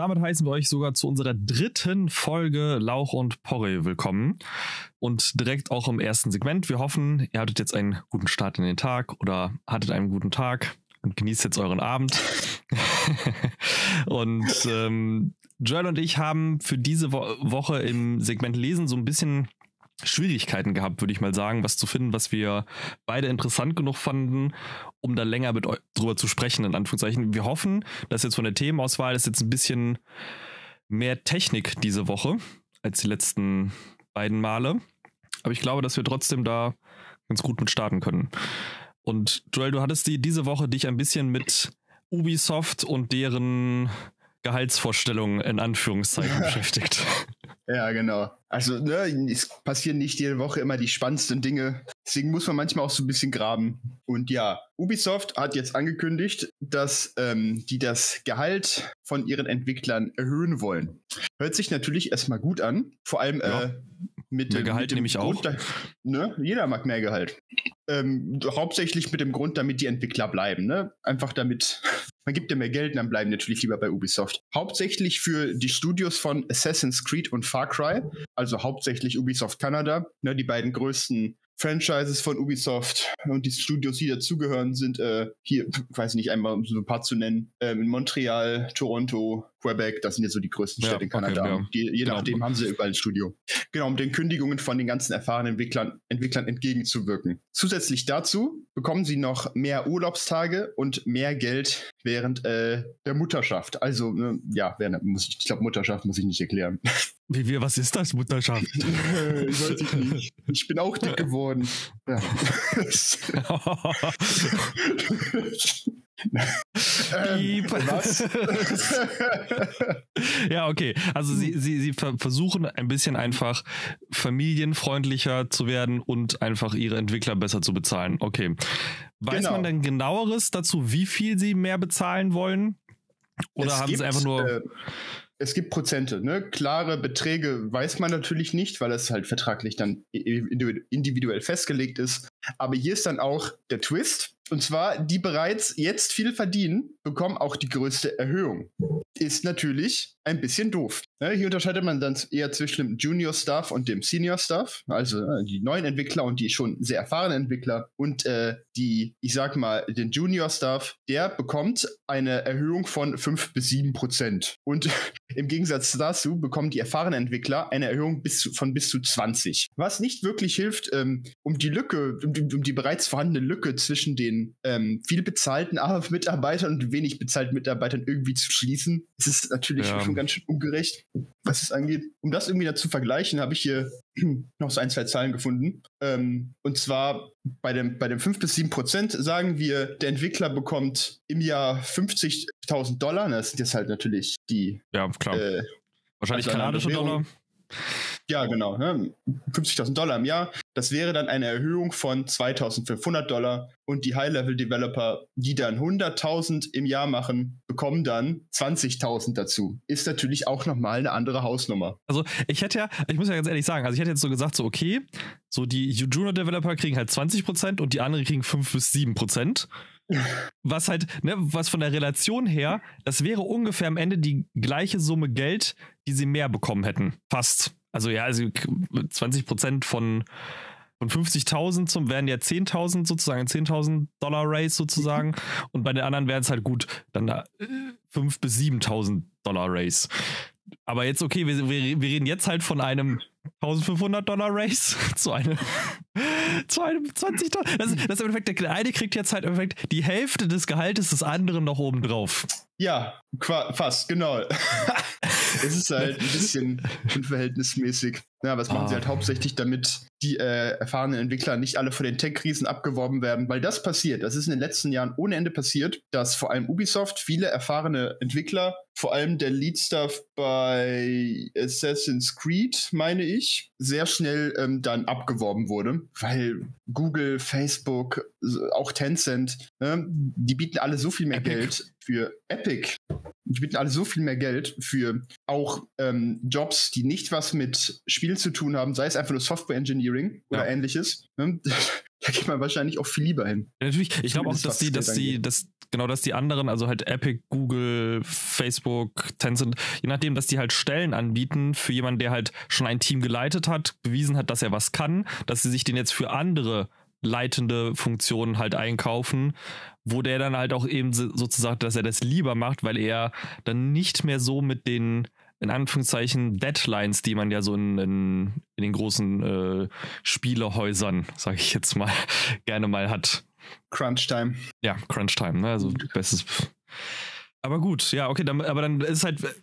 damit heißen wir euch sogar zu unserer dritten Folge Lauch und Porre willkommen. Und direkt auch im ersten Segment. Wir hoffen, ihr hattet jetzt einen guten Start in den Tag oder hattet einen guten Tag und genießt jetzt euren Abend. und ähm, Joel und ich haben für diese Wo Woche im Segment Lesen so ein bisschen Schwierigkeiten gehabt, würde ich mal sagen, was zu finden, was wir beide interessant genug fanden, um da länger mit euch drüber zu sprechen, in Anführungszeichen. Wir hoffen, dass jetzt von der Themenauswahl ist jetzt ein bisschen mehr Technik diese Woche als die letzten beiden Male. Aber ich glaube, dass wir trotzdem da ganz gut mit starten können. Und Joel, du hattest die, diese Woche dich ein bisschen mit Ubisoft und deren Gehaltsvorstellungen in Anführungszeichen beschäftigt. Ja, genau. Also, ne, es passieren nicht jede Woche immer die spannendsten Dinge. Deswegen muss man manchmal auch so ein bisschen graben. Und ja, Ubisoft hat jetzt angekündigt, dass ähm, die das Gehalt von ihren Entwicklern erhöhen wollen. Hört sich natürlich erstmal gut an. Vor allem ja. äh, mit, mehr Gehalt mit nehme ich auch. Da, ne? Jeder mag mehr Gehalt. Ähm, hauptsächlich mit dem Grund, damit die Entwickler bleiben. Ne? Einfach damit, man gibt ja mehr Geld und dann bleiben natürlich lieber bei Ubisoft. Hauptsächlich für die Studios von Assassin's Creed und Far Cry, also hauptsächlich Ubisoft Canada, ne, die beiden größten Franchises von Ubisoft und die Studios, die dazugehören, sind äh, hier, weiß nicht, einmal um so ein paar zu nennen, ähm, in Montreal, Toronto, Quebec, das sind jetzt so die größten Städte ja, in Kanada. Okay, ja. die, je genau. nachdem haben sie überall ein Studio. Genau, um den Kündigungen von den ganzen erfahrenen Entwicklern, Entwicklern entgegenzuwirken. Zusätzlich dazu bekommen sie noch mehr Urlaubstage und mehr Geld während äh, der Mutterschaft. Also, äh, ja, während, muss ich, ich glaube, Mutterschaft muss ich nicht erklären. Wie, wie, was ist das, Mutterschaft? Weiß ich. Ich bin auch dick geworden. Ja. ähm, was? ja, okay. Also sie, sie, sie versuchen ein bisschen einfach familienfreundlicher zu werden und einfach ihre Entwickler besser zu bezahlen. Okay. Weiß genau. man denn genaueres dazu, wie viel sie mehr bezahlen wollen? Oder es haben gibt, sie einfach nur. Äh, es gibt Prozente, ne? Klare Beträge weiß man natürlich nicht, weil es halt vertraglich dann individuell festgelegt ist. Aber hier ist dann auch der Twist. Und zwar, die bereits jetzt viel verdienen, bekommen auch die größte Erhöhung. Ist natürlich ein bisschen doof. Ne? Hier unterscheidet man dann eher zwischen dem Junior Staff und dem Senior Staff, also äh, die neuen Entwickler und die schon sehr erfahrenen Entwickler. Und äh, die, ich sag mal, den Junior Staff, der bekommt eine Erhöhung von 5 bis 7 Prozent. Und im Gegensatz dazu bekommen die erfahrenen Entwickler eine Erhöhung bis zu, von bis zu 20. Was nicht wirklich hilft, ähm, um die Lücke, um die, um die bereits vorhandene Lücke zwischen den ähm, viel bezahlten Mitarbeitern und wenig bezahlten Mitarbeitern irgendwie zu schließen. Es ist natürlich ja. schon ganz schön ungerecht, was es angeht. Um das irgendwie dazu vergleichen, habe ich hier noch so ein, zwei Zahlen gefunden. Ähm, und zwar bei dem, bei dem 5 bis 7 Prozent sagen wir, der Entwickler bekommt im Jahr 50.000 Dollar. Das sind jetzt halt natürlich die. Ja, klar. Äh, Wahrscheinlich also kanadische Dollar. Ja, genau. Ne? 50.000 Dollar im Jahr. Das wäre dann eine Erhöhung von 2.500 Dollar. Und die High-Level-Developer, die dann 100.000 im Jahr machen, bekommen dann 20.000 dazu. Ist natürlich auch nochmal eine andere Hausnummer. Also ich hätte ja, ich muss ja ganz ehrlich sagen, also ich hätte jetzt so gesagt, so okay, so die Junior-Developer kriegen halt 20% und die anderen kriegen 5 bis 7%. Was halt, ne, was von der Relation her, das wäre ungefähr am Ende die gleiche Summe Geld, die sie mehr bekommen hätten. Fast. Also ja, also 20 Prozent von, von 50.000 zum wären ja 10.000 sozusagen, 10.000 Dollar Race sozusagen. Und bei den anderen wären es halt gut, dann da 5 bis 7.000 Dollar Race. Aber jetzt, okay, wir, wir, wir reden jetzt halt von einem 1500 Dollar Race zu einem, zu einem 20 Dollar. Das, das ist im Endeffekt, der eine kriegt jetzt halt im Endeffekt die Hälfte des Gehaltes des anderen noch oben drauf. Ja, fast, genau. es ist halt ein bisschen unverhältnismäßig. Ja, was machen ah. sie halt hauptsächlich, damit die äh, erfahrenen Entwickler nicht alle von den Tech-Krisen abgeworben werden, weil das passiert. Das ist in den letzten Jahren ohne Ende passiert, dass vor allem Ubisoft viele erfahrene Entwickler, vor allem der Lead-Stuff bei Assassin's Creed, meine ich, sehr schnell ähm, dann abgeworben wurde, weil Google, Facebook, auch Tencent, äh, die bieten alle so viel mehr Epic. Geld für Epic. Die bieten alle so viel mehr Geld für auch ähm, Jobs, die nicht was mit Spielen zu tun haben, sei es einfach nur Software Engineering oder ja. ähnliches. Ne? da geht man wahrscheinlich auch viel lieber hin. Ja, natürlich, ich glaube auch, dass die, dass die, dass genau, dass die anderen, also halt Epic, Google, Facebook, Tencent, je nachdem, dass die halt Stellen anbieten für jemanden, der halt schon ein Team geleitet hat, bewiesen hat, dass er was kann, dass sie sich den jetzt für andere leitende Funktionen halt einkaufen, wo der dann halt auch eben sozusagen, dass er das lieber macht, weil er dann nicht mehr so mit den in Anführungszeichen Deadlines, die man ja so in, in, in den großen äh, Spielehäusern, sage ich jetzt mal, gerne mal hat. Crunch Time. Ja, Crunch Time, ne? Also bestes. Aber gut, ja, okay, dann, aber dann ist es halt, finde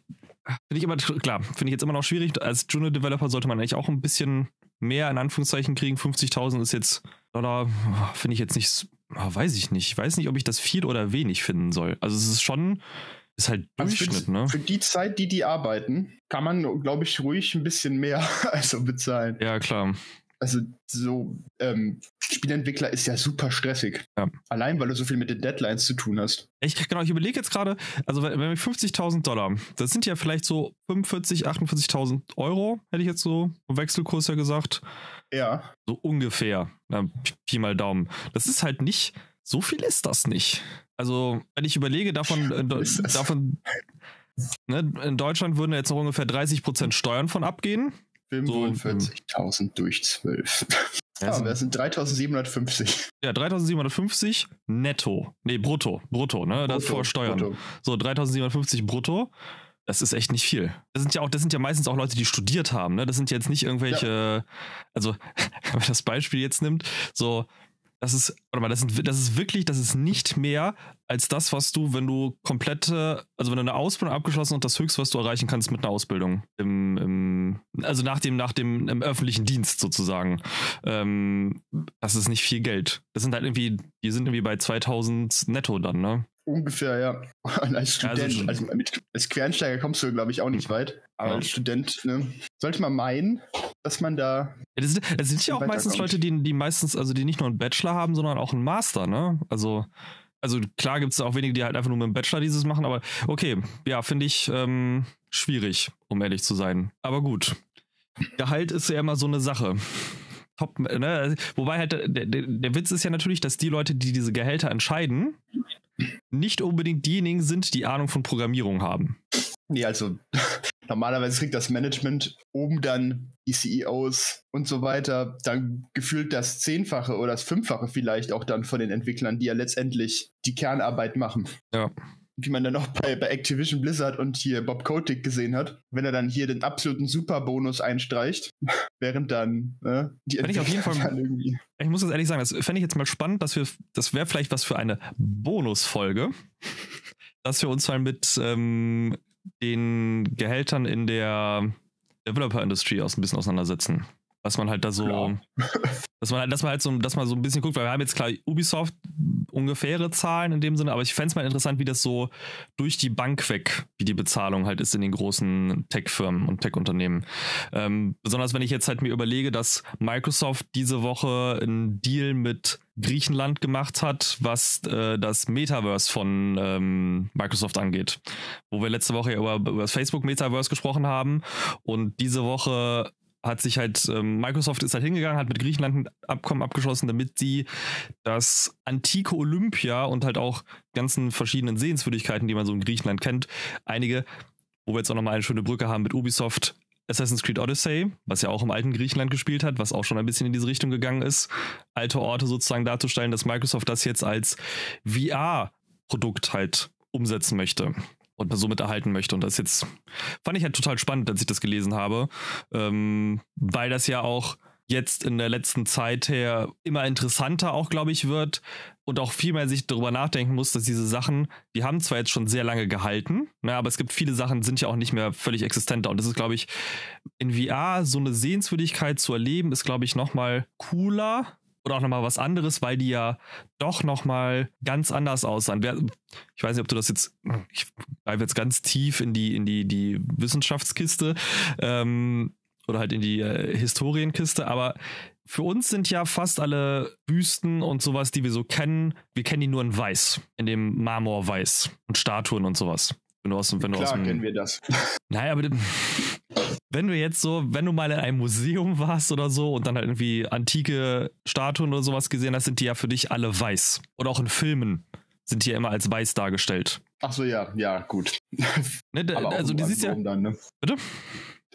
ich immer, klar, finde ich jetzt immer noch schwierig. Als Junior Developer sollte man eigentlich auch ein bisschen mehr in Anführungszeichen kriegen. 50.000 ist jetzt Dollar, finde ich jetzt nicht, weiß ich nicht. Ich weiß nicht, ob ich das viel oder wenig finden soll. Also es ist schon, ist halt Durchschnitt, also für, ne? Für die Zeit, die die arbeiten, kann man, glaube ich, ruhig ein bisschen mehr also bezahlen. Ja, klar. Also so ähm, Spielentwickler ist ja super stressig. Ja. Allein, weil du so viel mit den Deadlines zu tun hast. Ich, genau, ich überlege jetzt gerade, also wenn wir 50.000 Dollar, das sind ja vielleicht so 45, 48.000 Euro, hätte ich jetzt so im Wechselkurs ja gesagt. Ja. So ungefähr. Na, Pi mal Daumen. Das ist halt nicht, so viel ist das nicht. Also, wenn ich überlege, davon, äh, davon ne, in Deutschland würden jetzt noch ungefähr 30% Steuern von abgehen. 45.000 so, durch 12. Ja, ah, das sind 3750. Ja, 3750 netto. Nee, brutto. Brutto, ne? Brutto, das vor Steuern. Brutto. So, 3750 brutto. Das ist echt nicht viel. Das sind ja auch, das sind ja meistens auch Leute, die studiert haben, ne? Das sind jetzt nicht irgendwelche, ja. also, wenn man das Beispiel jetzt nimmt, so, das ist, warte mal, das, sind, das ist wirklich, das ist nicht mehr als das, was du, wenn du komplette, also wenn du eine Ausbildung abgeschlossen und das höchste, was du erreichen kannst mit einer Ausbildung. Im, im, also nach dem, nach dem im öffentlichen Dienst sozusagen. Ähm, das ist nicht viel Geld. Das sind halt irgendwie, die sind irgendwie bei 2000 netto dann, ne? Ungefähr, ja. Als Student, also, also mit, als Quernsteiger kommst du, glaube ich, auch nicht weit. Aber ja. als Student, ne, sollte man meinen, dass man da. Ja, das, sind, das sind ja auch meistens Leute, die, die meistens, also die nicht nur einen Bachelor haben, sondern auch einen Master, ne? Also, also klar gibt es auch wenige, die halt einfach nur mit dem Bachelor dieses machen, aber okay, ja, finde ich ähm, schwierig, um ehrlich zu sein. Aber gut. Gehalt ist ja immer so eine Sache. Top, ne? Wobei halt der, der, der Witz ist ja natürlich, dass die Leute, die diese Gehälter entscheiden, nicht unbedingt diejenigen sind, die Ahnung von Programmierung haben. Nee, also normalerweise kriegt das Management oben dann die CEOs und so weiter dann gefühlt das Zehnfache oder das Fünffache vielleicht auch dann von den Entwicklern, die ja letztendlich die Kernarbeit machen. Ja wie man dann auch bei, bei Activision Blizzard und hier Bob Kotick gesehen hat, wenn er dann hier den absoluten Superbonus einstreicht, während dann äh, die Fände ich auf jeden Fall irgendwie. Ich muss das ehrlich sagen, das fände ich jetzt mal spannend, dass wir, das wäre vielleicht was für eine Bonusfolge, dass wir uns mal mit ähm, den Gehältern in der Developer Industry aus ein bisschen auseinandersetzen. Was man halt da so, dass man, halt, dass man halt so, dass man so ein bisschen guckt, weil wir haben jetzt klar Ubisoft ungefähre Zahlen in dem Sinne, aber ich fände es mal interessant, wie das so durch die Bank weg, wie die Bezahlung halt ist in den großen Tech-Firmen und Tech-Unternehmen. Ähm, besonders wenn ich jetzt halt mir überlege, dass Microsoft diese Woche einen Deal mit Griechenland gemacht hat, was äh, das Metaverse von ähm, Microsoft angeht. Wo wir letzte Woche ja über, über das Facebook Metaverse gesprochen haben und diese Woche hat sich halt, ähm, Microsoft ist halt hingegangen, hat mit Griechenland ein Abkommen abgeschlossen, damit sie das antike Olympia und halt auch ganzen verschiedenen Sehenswürdigkeiten, die man so in Griechenland kennt, einige, wo wir jetzt auch nochmal eine schöne Brücke haben mit Ubisoft, Assassin's Creed Odyssey, was ja auch im alten Griechenland gespielt hat, was auch schon ein bisschen in diese Richtung gegangen ist, alte Orte sozusagen darzustellen, dass Microsoft das jetzt als VR-Produkt halt umsetzen möchte und somit erhalten möchte. Und das jetzt fand ich halt total spannend, als ich das gelesen habe, ähm, weil das ja auch jetzt in der letzten Zeit her immer interessanter auch, glaube ich, wird und auch viel mehr sich darüber nachdenken muss, dass diese Sachen, die haben zwar jetzt schon sehr lange gehalten, ne, aber es gibt viele Sachen, sind ja auch nicht mehr völlig existenter. Und das ist, glaube ich, in VR so eine Sehenswürdigkeit zu erleben, ist, glaube ich, nochmal cooler oder auch nochmal was anderes, weil die ja doch nochmal ganz anders aussahen. Ich weiß nicht, ob du das jetzt, ich bleibe jetzt ganz tief in die, in die, die Wissenschaftskiste ähm, oder halt in die äh, Historienkiste, aber für uns sind ja fast alle Büsten und sowas, die wir so kennen, wir kennen die nur in Weiß, in dem Marmor Weiß und Statuen und sowas. Wenn du aus, wenn Klar, du aus dem, kennen wir das. Naja, aber wenn du jetzt so, wenn du mal in einem Museum warst oder so und dann halt irgendwie antike Statuen oder sowas gesehen hast, sind die ja für dich alle weiß. Oder auch in Filmen sind hier immer als weiß dargestellt. Ach so, ja, ja, gut. Ne, da, also alten siehst ja. Dann, ne? Bitte?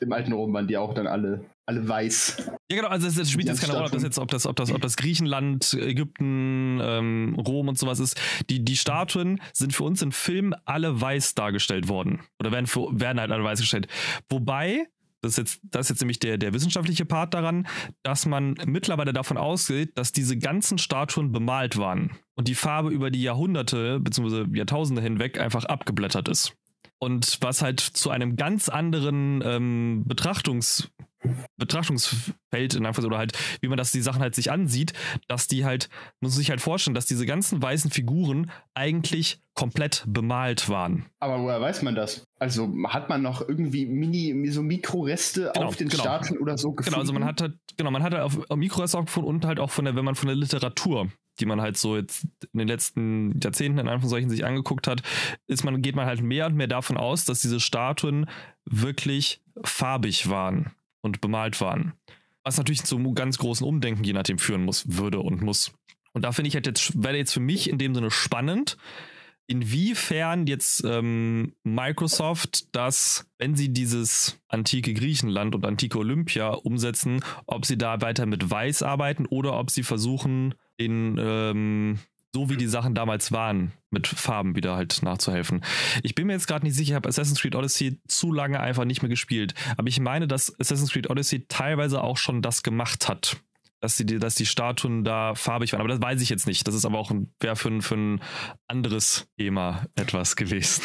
Im alten Rom waren die auch dann alle, alle weiß. Ja, genau, also es, spielt jetzt keine Rolle, ob das jetzt, ob das, ob das, ob das Griechenland, Ägypten, ähm, Rom und sowas ist. Die, die Statuen sind für uns im Film alle weiß dargestellt worden. Oder werden, für, werden halt alle weiß gestellt. Wobei, das ist jetzt, das ist jetzt nämlich der, der wissenschaftliche Part daran, dass man mittlerweile davon ausgeht, dass diese ganzen Statuen bemalt waren und die Farbe über die Jahrhunderte bzw. Jahrtausende hinweg einfach abgeblättert ist. Und was halt zu einem ganz anderen ähm, Betrachtungs Betrachtungsfeld in Anführungszeichen, oder halt, wie man das die Sachen halt sich ansieht, dass die halt, muss man sich halt vorstellen, dass diese ganzen weißen Figuren eigentlich komplett bemalt waren. Aber woher weiß man das? Also hat man noch irgendwie Mini, so Mikroreste Genau, auf den genau. Statuen oder so gefunden? Genau, also man hat halt, genau, man hat halt auf, auf Mikroreste auch gefunden und halt auch von der, wenn man von der Literatur, die man halt so jetzt in den letzten Jahrzehnten in Anführungszeichen sich angeguckt hat, ist man, geht man halt mehr und mehr davon aus, dass diese Statuen wirklich farbig waren und bemalt waren. Was natürlich zu ganz großen Umdenken je nachdem führen muss, würde und muss. Und da finde ich halt jetzt, wäre jetzt für mich in dem Sinne spannend, inwiefern jetzt ähm, Microsoft das, wenn sie dieses antike Griechenland und antike Olympia umsetzen, ob sie da weiter mit Weiß arbeiten oder ob sie versuchen, den, ähm, so wie die Sachen damals waren, mit Farben wieder halt nachzuhelfen. Ich bin mir jetzt gerade nicht sicher, ich habe Assassin's Creed Odyssey zu lange einfach nicht mehr gespielt. Aber ich meine, dass Assassin's Creed Odyssey teilweise auch schon das gemacht hat. Dass die, dass die Statuen da farbig waren. Aber das weiß ich jetzt nicht. Das ist aber auch ein, wäre für, ein- für ein anderes Thema etwas gewesen.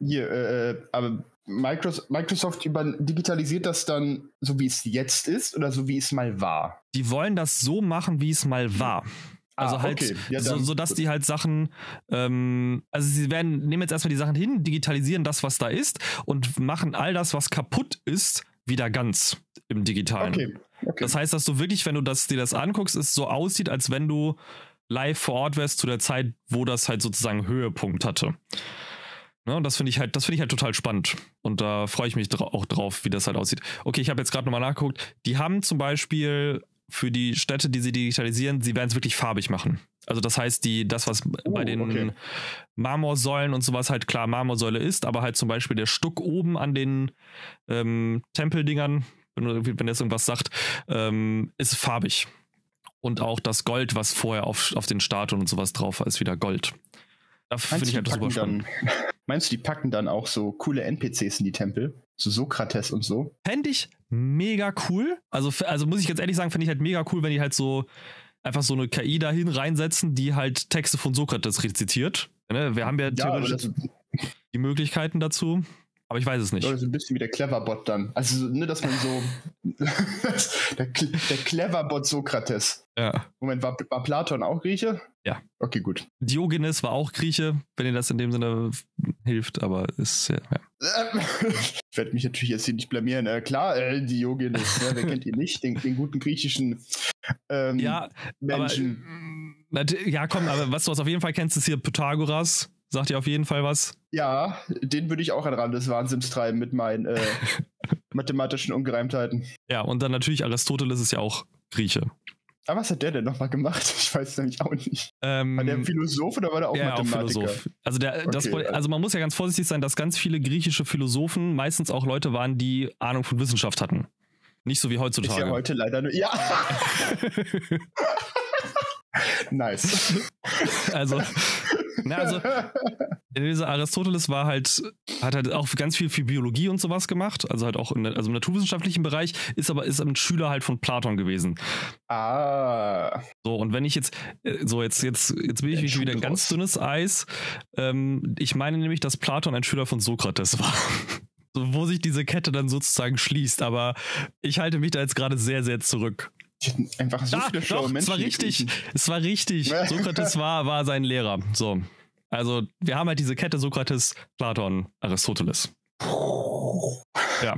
Hier, äh, aber Microsoft, Microsoft über, digitalisiert das dann so, wie es jetzt ist oder so, wie es mal war? Die wollen das so machen, wie es mal war. Also Ah, halt, okay. Ja, so, dann- so dass die halt Sachen, ähm, also sie werden, nehmen jetzt erstmal die Sachen hin, digitalisieren das, was da ist und machen all das, was kaputt ist, wieder ganz im Digitalen. Okay, okay. Das heißt, dass du wirklich, wenn du das, dir das anguckst, es so aussieht, als wenn du live vor Ort wärst zu der Zeit, wo das halt sozusagen Höhepunkt hatte. Ne, und das finde ich halt, das finde ich halt total spannend. Und da freue ich mich dra auch drauf, wie das halt aussieht. Okay, ich habe jetzt gerade nochmal nachgeguckt. Die haben zum Beispiel für die Städte, die sie digitalisieren, sie werden es wirklich farbig machen. Also das heißt, die, das, was Oh, bei den okay. Marmorsäulen und sowas halt klar Marmorsäule ist, aber halt zum Beispiel der Stuck oben an den ähm, Tempeldingern, wenn, wenn das irgendwas sagt, ähm, ist farbig. Und auch das Gold, was vorher auf, auf den Statuen und sowas drauf war, ist wieder Gold. Finde Meinst, ich halt die super packen spannend. dann, meinst du, die packen dann auch so coole NPCs in die Tempel? So Sokrates und so? Fände ich mega cool. Also, also muss ich ganz ehrlich sagen, finde ich halt mega cool, wenn die halt so einfach so eine KI dahin reinsetzen, die halt Texte von Sokrates rezitiert. Ne? Wir haben ja Ja, theoretisch die Möglichkeiten dazu, aber ich weiß es nicht. Oder so ein bisschen wie der Cleverbot dann. Also, so, ne, dass man so. der, der Cleverbot Sokrates. Ja. Moment, war, war Platon auch Grieche? Ja. Okay, gut. Diogenes war auch Grieche, wenn ihr das in dem Sinne hilft, aber ist ja. ja. Ich werde mich natürlich jetzt hier nicht blamieren. Äh, klar, äh, Diogenes, ne, wer kennt ihn nicht? Den, den guten griechischen ähm, Ja, Menschen. aber, mm, nat- ja, komm, aber was du auf jeden Fall kennst, ist hier Pythagoras. Sagt dir auf jeden Fall was. ja, den würde ich auch an Rand des Wahnsinns treiben mit meinen äh, mathematischen Ungereimtheiten. Ja, und dann natürlich Aristoteles ist ja auch Grieche. Aber was hat der denn nochmal gemacht? Ich weiß es nämlich auch nicht. Ähm, War der Philosoph oder war der auch ja, auch Mathematiker? Philosoph. Also, der, das, Okay, also man muss ja ganz vorsichtig sein, dass ganz viele griechische Philosophen meistens auch Leute waren, die Ahnung von Wissenschaft hatten. Nicht so wie Ist heutzutage. ja heute leider nur. Ja! nice. also, na, also dieser Aristoteles war halt, hat halt auch ganz viel für Biologie und sowas gemacht, also halt auch in, also im naturwissenschaftlichen Bereich, ist aber ist ein Schüler halt von Platon gewesen. ah. So, und wenn ich jetzt, äh, so jetzt, jetzt, jetzt bin ich Der wieder ein ganz dünnes Eis. Ähm, ich meine nämlich, dass Platon ein Schüler von Sokrates war. So, wo sich diese Kette dann sozusagen schließt, aber ich halte mich da jetzt gerade sehr, sehr zurück. Die hatten einfach so Ah, viele schlaue doch, Menschen. es war richtig. Es war richtig. Sokrates war, war sein Lehrer. So. Also, wir haben halt diese Kette Sokrates, Platon, Aristoteles. Ja.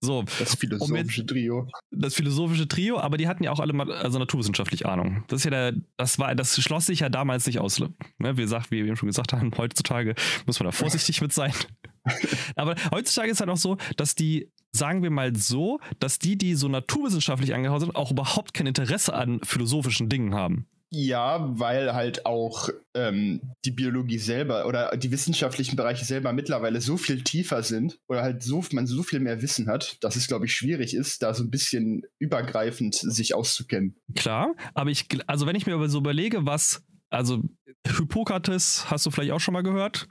So, Das philosophische Trio. das philosophische Trio, aber die hatten ja auch alle mal, also naturwissenschaftlich Ahnung. Das ist ja der, das war, das schloss sich ja damals nicht aus. Ne, wie, gesagt, wie wir eben schon gesagt haben, heutzutage muss man da vorsichtig mit sein. aber heutzutage ist halt auch so, dass die, sagen wir mal so, dass die, die so naturwissenschaftlich angehaucht sind, auch überhaupt kein Interesse an philosophischen Dingen haben. Ja, weil halt auch ähm, die Biologie selber oder die wissenschaftlichen Bereiche selber mittlerweile so viel tiefer sind oder halt so man so viel mehr Wissen hat, dass es glaube ich schwierig ist, da so ein bisschen übergreifend sich auszukennen. Klar, aber ich also wenn ich mir so überlege, was also Hippokrates hast du vielleicht auch schon mal gehört?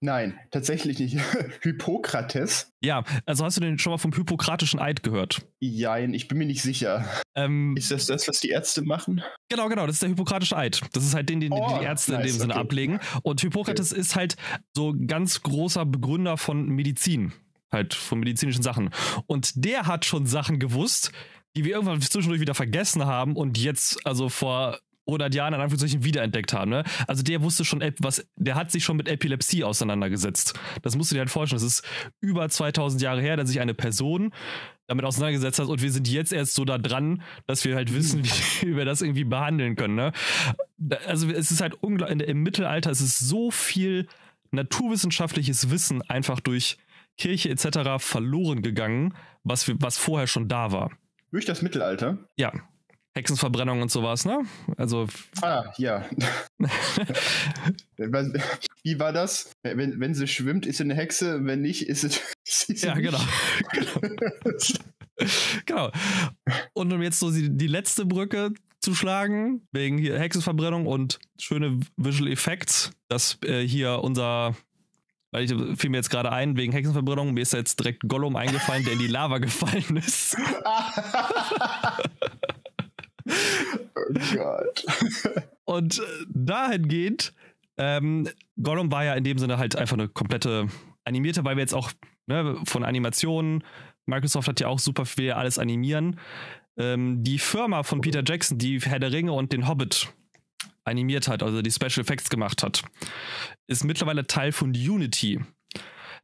Nein, tatsächlich nicht. Hippokrates? Ja, also hast du den schon mal vom Hippokratischen Eid gehört? Jein, ich bin mir nicht sicher. Ähm, ist das das, was die Ärzte machen? Genau, genau, das ist der Hippokratische Eid. Das ist halt den, den oh, die Ärzte nice, in dem Sinne okay. ablegen. Und Hippokrates okay. ist halt so ganz großer Begründer von Medizin. Halt von medizinischen Sachen. Und der hat schon Sachen gewusst, die wir irgendwann zwischendurch wieder vergessen haben und jetzt, also vor 100 Jahren in Anführungszeichen wiederentdeckt haben. Ne? Also der wusste schon, was, der hat sich schon mit Epilepsie auseinandergesetzt. Das musst du dir halt vorstellen. Das ist über 2000 Jahre her, dass sich eine Person damit auseinandergesetzt hat und wir sind jetzt erst so da dran, dass wir halt wissen, wie, wie wir das irgendwie behandeln können. Ne? Also es ist halt unglaublich, im Mittelalter ist es so viel naturwissenschaftliches Wissen einfach durch Kirche etc. verloren gegangen, was, wir, was vorher schon da war. Durch das Mittelalter? Ja. Hexenverbrennung und sowas, ne? Also. Ah, ja. Wie war das? Wenn, wenn sie schwimmt, ist sie eine Hexe, wenn nicht, ist es. Ist ja, genau. genau. Und um jetzt so die, die letzte Brücke zu schlagen, wegen hier Hexenverbrennung und schöne Visual Effects, dass äh, hier unser weil ich fiel mir jetzt gerade ein, wegen Hexenverbrennung, mir ist jetzt direkt Gollum eingefallen, der in die Lava gefallen ist. Oh Gott. Und äh, dahingehend, ähm, Gollum war ja in dem Sinne halt einfach eine komplette animierte, weil wir jetzt auch ne, von Animationen, Microsoft hat ja auch super viel alles animieren. Ähm, die Firma von Peter Jackson, die Herr der Ringe und den Hobbit animiert hat, also die Special Effects gemacht hat, ist mittlerweile Teil von Unity.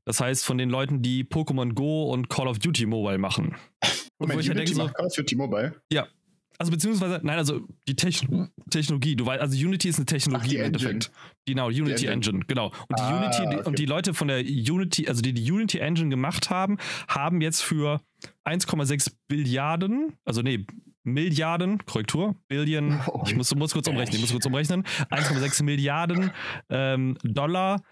Das heißt, von den Leuten, die Pokémon Go und Call of Duty Mobile machen. Moment, Unity denke, so, Call of Duty Mobile? Ja, also beziehungsweise, nein, also die Techn Technologie, du weißt, also Unity ist eine Technologie Ach, im Endeffekt. Genau, Unity Engine. Engine. genau. Und die ah, Unity okay. und die Leute von der Unity, also die die Unity Engine gemacht haben, haben jetzt für 1,6 Billiarden, also nee, Milliarden, Korrektur, Billion, oh, ich muss, muss kurz umrechnen, ich muss kurz umrechnen, 1,6 Milliarden ähm, Dollar,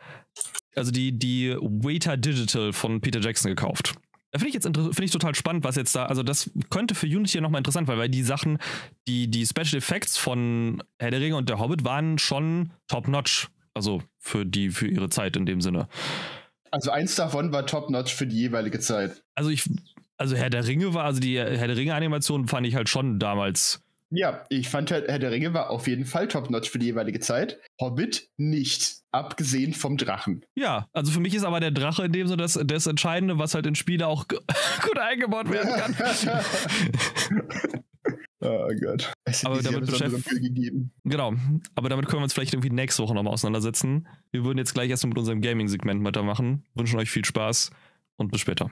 also die, die Waiter Digital von Peter Jackson gekauft. Finde ich jetzt finde ich total spannend, was jetzt da, also das könnte für Unity nochmal interessant, weil, weil die Sachen, die, die Special Effects von Herr der Ringe und der Hobbit waren schon top-notch. Also für die, für ihre Zeit in dem Sinne. Also eins davon war top-notch für die jeweilige Zeit. Also ich, also Herr der Ringe war, also die Herr der Ringe-Animation fand ich halt schon damals ja, ich fand halt, Herr der Ringe war auf jeden Fall top-notch für die jeweilige Zeit. Hobbit nicht, abgesehen vom Drachen. Ja, also für mich ist aber der Drache in dem so das, das Entscheidende, was halt in Spiele auch gut eingebaut werden kann. oh Gott. Es aber damit gegeben. Genau, aber damit können wir uns vielleicht irgendwie nächste Woche nochmal auseinandersetzen. Wir würden jetzt gleich erstmal mit unserem Gaming-Segment weitermachen. Wünschen euch viel Spaß und bis später.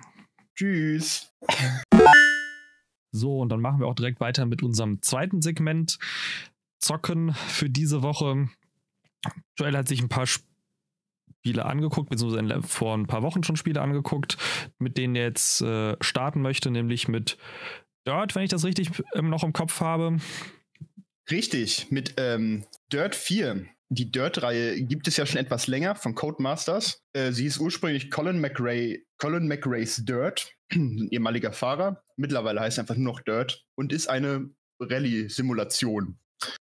Tschüss. So, und dann machen wir auch direkt weiter mit unserem zweiten Segment. Zocken für diese Woche. Joel hat sich ein paar Spiele angeguckt, beziehungsweise vor ein paar Wochen schon Spiele angeguckt, mit denen er jetzt äh, starten möchte, nämlich mit Dirt, wenn ich das richtig ähm, noch im Kopf habe. Richtig, mit ähm, Dirt 4. Die Dirt-Reihe gibt es ja schon etwas länger von Codemasters. Äh, sie ist ursprünglich Colin McRae, Colin McRae's Dirt, ein ehemaliger Fahrer. Mittlerweile heißt er einfach nur noch Dirt und ist eine Rallye-Simulation.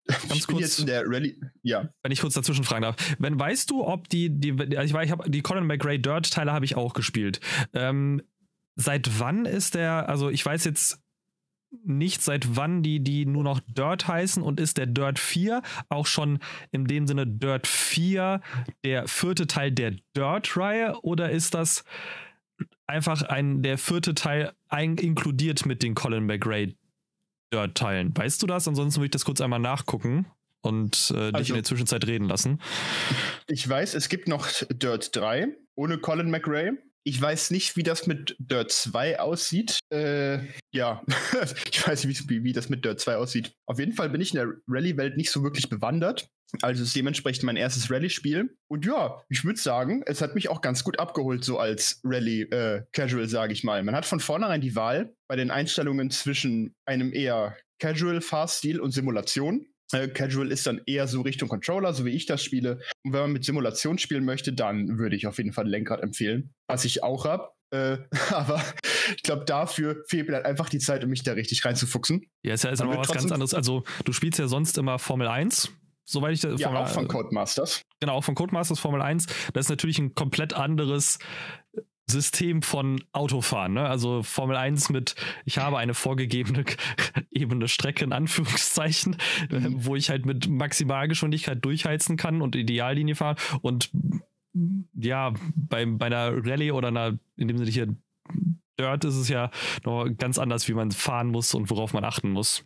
Ganz kurz, jetzt in der Rallye, ja. Wenn ich kurz dazwischen fragen darf. Wenn weißt du, ob die, die also ich, war, ich habe die Colin McRae Dirt-Teile habe ich auch gespielt. Ähm, seit wann ist der, also ich weiß jetzt nicht, seit wann die, die nur noch Dirt heißen und ist der Dirt 4 auch schon in dem Sinne Dirt 4 der vierte Teil der Dirt-Reihe oder ist das einfach ein, der vierte Teil ein, inkludiert mit den Colin McRae Dirt-Teilen? Weißt du das? Ansonsten würde ich das kurz einmal nachgucken und äh, dich also, in der Zwischenzeit reden lassen. Ich weiß, es gibt noch Dirt 3 ohne Colin McRae. Ich weiß nicht, wie das mit Dirt 2 aussieht. Äh, ja, ich weiß nicht, wie, wie das mit Dirt 2 aussieht. Auf jeden Fall bin ich in der Rallye-Welt nicht so wirklich bewandert. Also ist dementsprechend mein erstes Rallye-Spiel. Und ja, ich würde sagen, es hat mich auch ganz gut abgeholt, so als Rallye-Casual, äh, sage ich mal. Man hat von vornherein die Wahl bei den Einstellungen zwischen einem eher Casual-Fahrstil und Simulation. Äh, Casual ist dann eher so Richtung Controller, so wie ich das spiele. Und wenn man mit Simulation spielen möchte, dann würde ich auf jeden Fall ein Lenkrad empfehlen, was ich auch habe. Äh, aber ich glaube, dafür fehlt mir dann einfach die Zeit, um mich da richtig reinzufuchsen. Ja, ist ja ist aber was ganz anderes. Also, du spielst ja sonst immer Formel 1 soweit ich das. Ja, Formel, auch von Codemasters. Genau, auch von Codemasters Formel 1. Das ist natürlich ein komplett anderes System von Autofahren. Ne? Also Formel 1 mit, ich habe eine vorgegebene ebene Strecke in Anführungszeichen, mhm. wo ich halt mit Maximalgeschwindigkeit durchheizen kann und Ideallinie fahren. Und ja, bei, bei einer Rallye oder einer, in dem Sinne hier Dirt ist es ja noch ganz anders, wie man fahren muss und worauf man achten muss.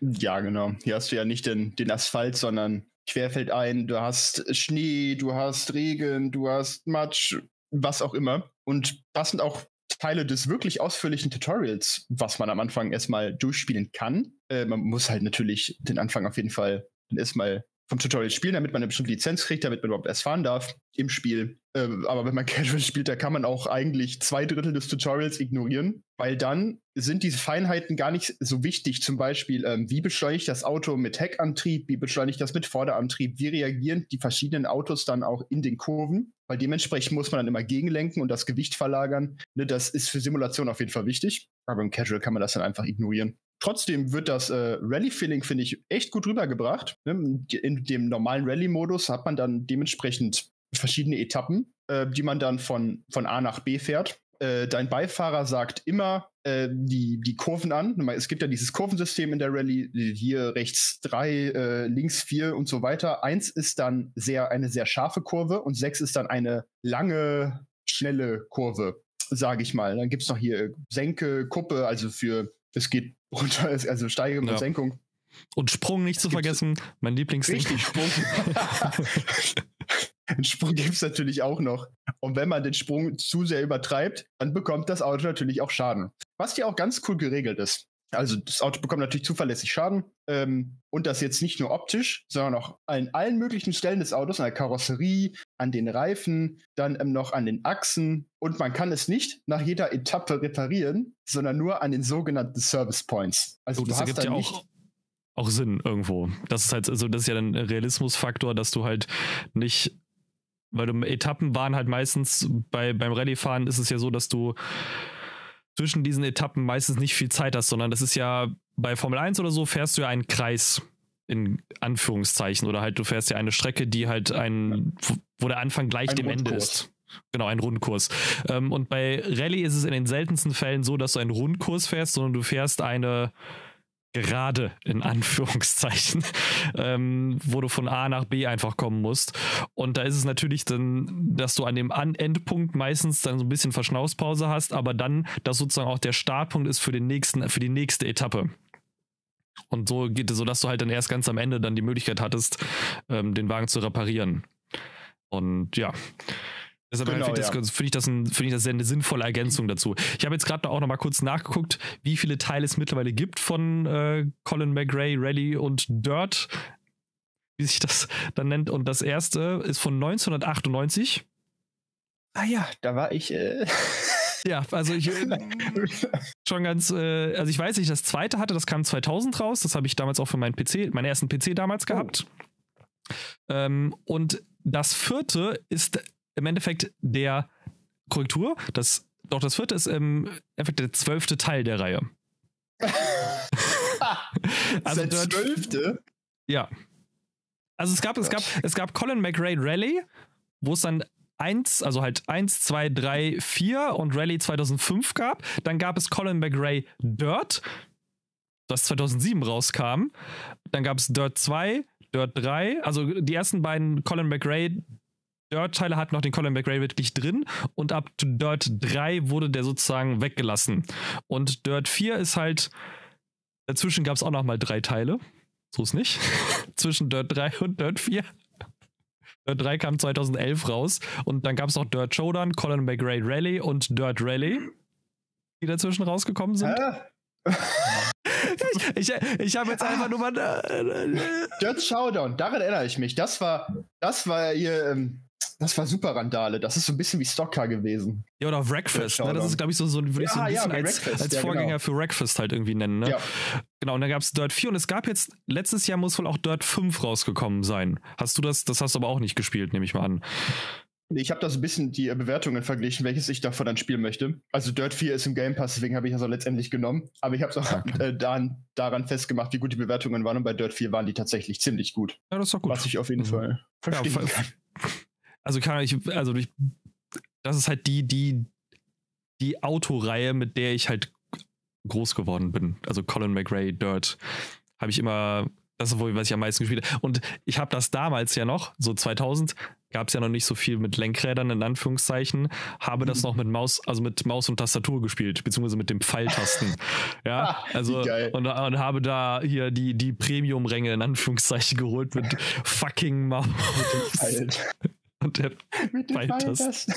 Ja, genau. Hier hast du ja nicht den, den Asphalt, sondern querfeldein. Du hast Schnee, du hast Regen, du hast Matsch, was auch immer. Und das sind auch Teile des wirklich ausführlichen Tutorials, was man am Anfang erstmal durchspielen kann. Äh, man muss halt natürlich den Anfang auf jeden Fall erstmal vom Tutorial spielen, damit man eine bestimmte Lizenz kriegt, damit man überhaupt erst fahren darf im Spiel. Äh, aber wenn man Casual spielt, da kann man auch eigentlich zwei Drittel des Tutorials ignorieren, weil dann sind diese Feinheiten gar nicht so wichtig. Zum Beispiel, ähm, wie beschleunigt das Auto mit Heckantrieb, wie beschleunigt das mit Vorderantrieb, wie reagieren die verschiedenen Autos dann auch in den Kurven, weil dementsprechend muss man dann immer gegenlenken und das Gewicht verlagern. Ne, das ist für Simulation auf jeden Fall wichtig, aber im Casual kann man das dann einfach ignorieren. Trotzdem wird das äh, Rally-Feeling, finde ich, echt gut rübergebracht. Ne? In dem normalen Rally-Modus hat man dann dementsprechend verschiedene Etappen, äh, die man dann von, von A nach B fährt. Äh, dein Beifahrer sagt immer äh, die, die Kurven an. Es gibt ja dieses Kurvensystem in der Rallye, hier rechts drei, äh, links vier und so weiter. Eins ist dann sehr, eine sehr scharfe Kurve und sechs ist dann eine lange, schnelle Kurve, sage ich mal. Dann gibt es noch hier Senke, Kuppe, also für es geht runter, also Steigerung ja. und Senkung. Und Sprung nicht zu Gibt's vergessen, mein Lieblingsding. Richtig, Sprung. den Sprung gibt es natürlich auch noch. Und wenn man den Sprung zu sehr übertreibt, dann bekommt das Auto natürlich auch Schaden. Was hier auch ganz cool geregelt ist. Also das Auto bekommt natürlich zuverlässig Schaden. Ähm, und das jetzt nicht nur optisch, sondern auch an allen möglichen Stellen des Autos, an der Karosserie, an den Reifen, dann ähm, noch an den Achsen. Und man kann es nicht nach jeder Etappe reparieren, sondern nur an den sogenannten Service Points. Also oh, das ergibt ja auch, auch Sinn irgendwo. Das ist halt, also das ist ja ein Realismusfaktor, dass du halt nicht weil du Etappen waren halt meistens bei, beim Rallye-Fahren ist es ja so, dass du zwischen diesen Etappen meistens nicht viel Zeit hast, sondern das ist ja bei Formel 1 oder so fährst du ja einen Kreis in Anführungszeichen oder halt du fährst ja eine Strecke, die halt ein, wo der Anfang gleich ein dem Rundkurs. Ende ist. Genau, ein Rundkurs. Ähm, und bei Rallye ist es in den seltensten Fällen so, dass du einen Rundkurs fährst, sondern du fährst eine gerade in Anführungszeichen, ähm, wo du von A nach B einfach kommen musst. Und da ist es natürlich dann, dass du an dem an Endpunkt meistens dann so ein bisschen Verschnaufspause hast, aber dann, dass sozusagen auch der Startpunkt ist für den nächsten, für die nächste Etappe. Und so geht es so, dass du halt dann erst ganz am Ende dann die Möglichkeit hattest, ähm, den Wagen zu reparieren. Und ja. Deshalb genau, finde ich, ja. find ich, das ein, find ich das eine sinnvolle Ergänzung dazu. Ich habe jetzt gerade auch noch mal kurz nachgeguckt, wie viele Teile es mittlerweile gibt von äh, Colin McRae, Rally und Dirt, wie sich das dann nennt. Und das erste ist von 1998. Ah ja, da war ich. Äh Ja, also ich schon ganz, äh, also ich weiß, ich das zweite hatte, das kam 2000 raus, das habe ich damals auch für meinen PC, meinen ersten PC damals gehabt. Oh. Ähm, und das vierte ist im Endeffekt der Korrektur. Das, doch das vierte ist im Endeffekt der zwölfte Teil der Reihe. also der zwölfte? Ja. Also es gab, es gab, es gab Colin McRae Rally, wo es dann 1, also halt 1, 2, 3, 4 und Rally 2005 gab. Dann gab es Colin McRae Dirt, das 2007 rauskam. Dann gab es Dirt 2, Dirt 3, also die ersten beiden Colin McRae Dirt-Teile hatten noch den Colin McRae wirklich drin und ab Dirt 3 wurde der sozusagen weggelassen. Und Dirt 4 ist halt, dazwischen gab es auch noch mal drei Teile. So ist nicht. Zwischen Dirt 3 und Dirt 4. Dirt 3 kam 2011 raus und dann gab es noch Dirt Showdown, Colin McRae Rally und Dirt Rally, die dazwischen rausgekommen sind. Äh? ich, ich, ich habe jetzt einfach nur mal. Dirt Showdown, daran erinnere ich mich. Das war, das war ihr. Ähm Das war super Randale. Das ist so ein bisschen wie Stockcar gewesen. Ja, oder Wreckfest. Ne? Das ist, glaube ich, so, so würde ich so ein Ja, bisschen ja, als, als ja, Vorgänger genau. für Wreckfest halt irgendwie nennen. Ne? Ja. Genau, und dann gab es Dirt 4 und es gab jetzt, letztes Jahr muss wohl auch Dirt 5 rausgekommen sein. Hast du das, das hast du aber auch nicht gespielt, nehme ich mal an. Ich habe da so ein bisschen die äh, Bewertungen verglichen, welches ich davon dann spielen möchte. Also Dirt 4 ist im Game Pass, deswegen habe ich das auch letztendlich genommen. Aber ich habe es auch Okay. äh, daran, daran festgemacht, wie gut die Bewertungen waren. Und bei Dirt 4 waren die tatsächlich ziemlich gut. Ja, das ist doch gut. Was ich auf jeden Mhm. Fall Ja, verstehen voll- kann. Also kann ich, also ich, das ist halt die, die, die Autoreihe, mit der ich halt groß geworden bin. Also Colin McRae, Dirt, habe ich immer, das ist wohl, was ich am meisten gespielt habe. Und ich habe das damals ja noch, so 2000, gab es ja noch nicht so viel mit Lenkrädern in Anführungszeichen, habe das Mhm. noch mit Maus, also mit Maus und Tastatur gespielt, beziehungsweise mit dem Pfeiltasten. ja, also und, und habe da hier die, die Premium-Ränge in Anführungszeichen geholt mit fucking Maus. Und der Mit. Pfeiltasten.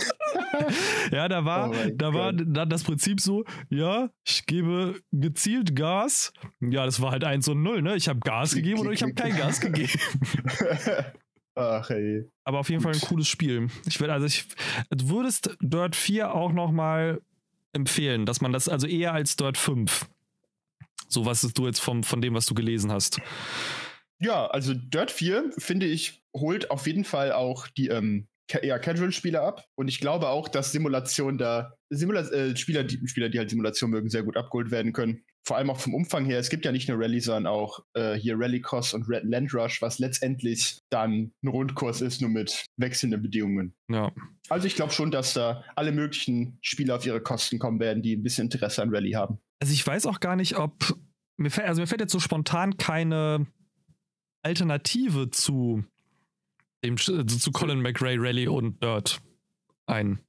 ja, da war, Oh da war dann das Prinzip so, ja, ich gebe gezielt Gas. Ja, das war halt 1 und 0, ne? Ich habe Gas gegeben oder ich habe kein Gas gegeben. Ach ey. Aber auf jeden Fall ein cooles Spiel. Ich will, also ich, du würdest Dirt 4 auch nochmal empfehlen, dass man das, also eher als Dirt 5. So was ist du jetzt vom, von dem, was du gelesen hast. Ja, also Dirt 4, finde ich, holt auf jeden Fall auch die ähm, eher Casual-Spieler ab. Und ich glaube auch, dass Simulation da, Simula äh, Spieler, die, Spieler, die halt Simulation mögen, sehr gut abgeholt werden können. Vor allem auch vom Umfang her. Es gibt ja nicht nur Rallye, sondern auch äh, hier Rallycross und Red Land Rush, was letztendlich dann ein Rundkurs ist, nur mit wechselnden Bedingungen. Ja. Also ich glaube schon, dass da alle möglichen Spieler auf ihre Kosten kommen werden, die ein bisschen Interesse an Rallye haben. Also ich weiß auch gar nicht, ob. Mir fällt, also mir fällt jetzt so spontan keine Alternative zu dem Sch- zu Colin McRae Rally und Dirt ein.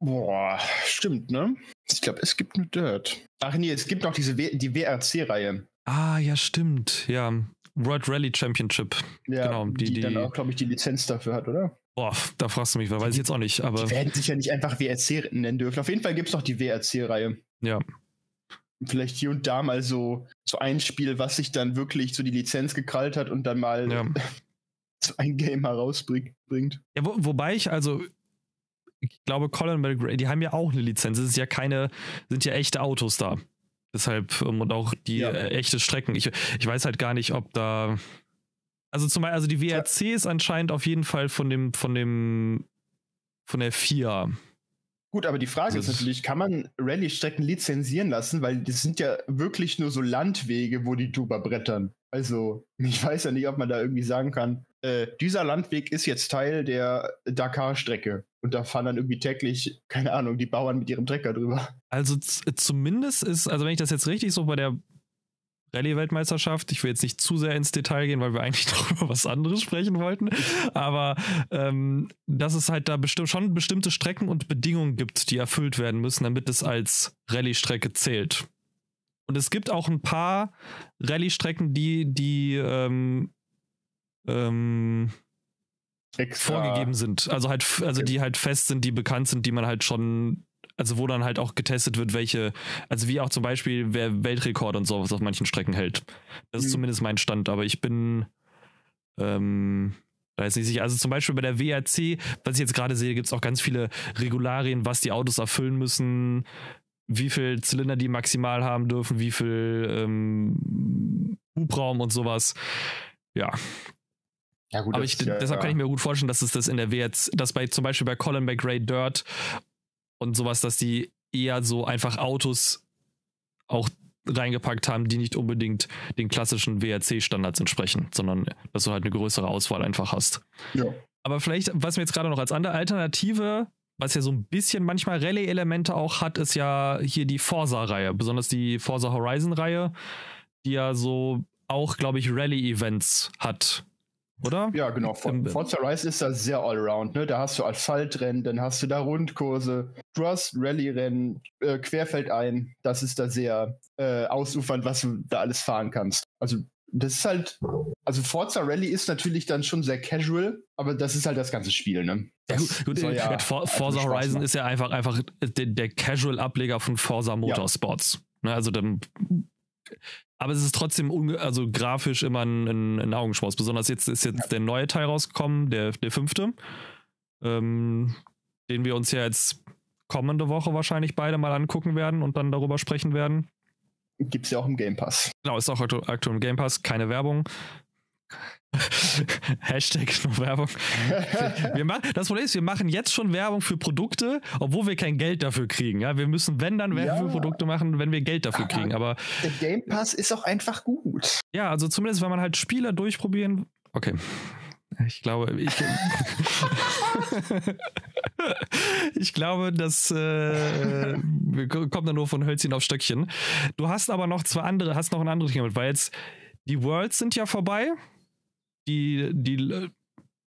Boah, stimmt, ne? Ich glaube, es gibt nur Dirt. Ach nee, es gibt noch diese w die WRC-Reihe. Ah, ja, stimmt. Ja. World Rally Championship. Ja, Genau, die- die, dann die- auch, glaube ich, die Lizenz dafür hat, oder? Boah, da fragst du mich, weil weiß ich jetzt auch nicht, aber Die werden sich ja nicht einfach WRC nennen dürfen. Auf jeden Fall gibt es noch die WRC-Reihe. ja. Vielleicht hier und da mal so, so ein Spiel, was sich dann wirklich so die Lizenz gekrallt hat und dann mal Ja. so ein Game herausbringt. ja wo, wobei ich, also, ich glaube, Colin McRae, die haben ja auch eine Lizenz. Es ist ja keine, sind ja echte Autos da. Deshalb, ähm, und auch die Ja. äh, echte Strecken. Ich, ich weiß halt gar nicht, ob da. Also zum Beispiel, also die WRC ist anscheinend auf jeden Fall von dem, von dem, von der FIA. Gut, aber die Frage Das ist ist- natürlich, kann man Rallye-Strecken lizenzieren lassen? Weil das sind ja wirklich nur so Landwege, wo die drüber brettern. Also, ich weiß ja nicht, ob man da irgendwie sagen kann, äh, dieser Landweg ist jetzt Teil der Dakar-Strecke. Und da fahren dann irgendwie täglich, keine Ahnung, die Bauern mit ihrem Trecker drüber. Also zumindest ist, also wenn ich das jetzt richtig so bei der Rallye-Weltmeisterschaft, ich will jetzt nicht zu sehr ins Detail gehen, weil wir eigentlich noch über was anderes sprechen wollten, aber ähm, dass es halt da bestimmt schon bestimmte Strecken und Bedingungen gibt, die erfüllt werden müssen, damit es als Rallye-Strecke zählt. Und es gibt auch ein paar Rallye-Strecken, die, die ähm, ähm, vorgegeben sind. Also halt, also die halt fest sind, die bekannt sind, die man halt schon, also wo dann halt auch getestet wird, welche, also wie auch zum Beispiel, wer Weltrekord und sowas auf manchen Strecken hält. Das ist Mhm. zumindest mein Stand, aber ich bin ähm, da ist nicht sicher. Also zum Beispiel bei der WRC, was ich jetzt gerade sehe, gibt es auch ganz viele Regularien, was die Autos erfüllen müssen, wie viel Zylinder die maximal haben dürfen, wie viel ähm, Hubraum und sowas. Ja, Ja, gut, aber ich, ja, deshalb kann ich mir gut vorstellen, dass es das in der WRC, dass bei zum Beispiel bei Colin McRae Dirt und sowas, dass die eher so einfach Autos auch reingepackt haben, die nicht unbedingt den klassischen WRC-Standards entsprechen, sondern dass du halt eine größere Auswahl einfach hast. Ja. Aber vielleicht, was mir jetzt gerade noch als andere Alternative, was ja so ein bisschen manchmal Rallye-Elemente auch hat, ist ja hier die Forza-Reihe, besonders die Forza Horizon-Reihe, die ja so auch, glaube ich, Rallye-Events hat. Oder? Ja, genau. Ähm, Forza Rise ist da sehr allround. Ne? Da hast du Asphaltrennen, dann hast du da Rundkurse, Rallye-Rennen, äh, Querfeldein. Das ist da sehr äh, ausufernd, was du da alles fahren kannst. Also das ist halt, also Forza Rally ist natürlich dann schon sehr casual, aber das ist halt das ganze Spiel, ne? Ja, gut, gut äh, ja For Forza Horizon ist ja einfach, einfach der, der Casual-Ableger von Forza Motorsports. Ne, also dann, aber es ist trotzdem also grafisch immer ein, ein, ein Augenschmaus. Besonders jetzt ist jetzt der neue Teil rausgekommen, der, der fünfte. ähm, den wir uns ja jetzt kommende Woche wahrscheinlich beide mal angucken werden und dann darüber sprechen werden. Gibt es ja auch im Game Pass. Genau, ist auch aktuell im Game Pass, keine Werbung. Hashtag nur Werbung. Wir machen, das Problem ist, wir machen jetzt schon Werbung für Produkte, obwohl wir kein Geld dafür kriegen. Ja, wir müssen, wenn dann Werbung ja. für Produkte machen, wenn wir Geld dafür kriegen. Aber der Game Pass ist auch einfach gut. Ja, also zumindest, wenn man halt Spieler durchprobieren. Okay. Ich glaube, ich, ich glaube, das äh, kommt dann nur von Hölzchen auf Stöckchen. Du hast aber noch zwei andere, hast noch ein anderes Thema weil jetzt die Worlds sind ja vorbei die, die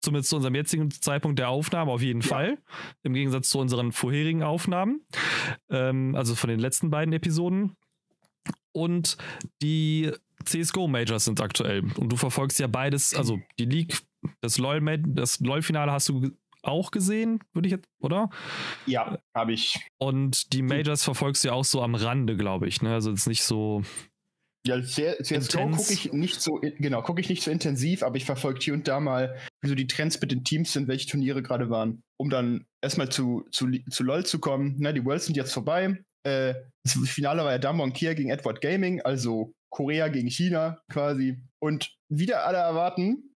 zumindest zu unserem jetzigen Zeitpunkt der Aufnahme auf jeden ja. Fall, im Gegensatz zu unseren vorherigen Aufnahmen, ähm, also von den letzten beiden Episoden. Und die CSGO Majors sind aktuell. Und du verfolgst ja beides, also die League, das LOL, LOL-Finale hast du auch gesehen, würde ich jetzt, oder? Ja, habe ich. Und die Majors verfolgst du ja auch so am Rande, glaube ich. Ne? Also jetzt nicht so ja, CSGO gucke ich nicht so, genau, gucke ich nicht so intensiv, aber ich verfolge hier und da mal, wie so die Trends mit den Teams sind, welche Turniere gerade waren, um dann erstmal zu, zu, zu LOL zu kommen. Na, die Worlds sind jetzt vorbei. Äh, das Finale war ja Damwon Kia gegen Edward Gaming, also Korea gegen China quasi. Und wieder alle erwarten,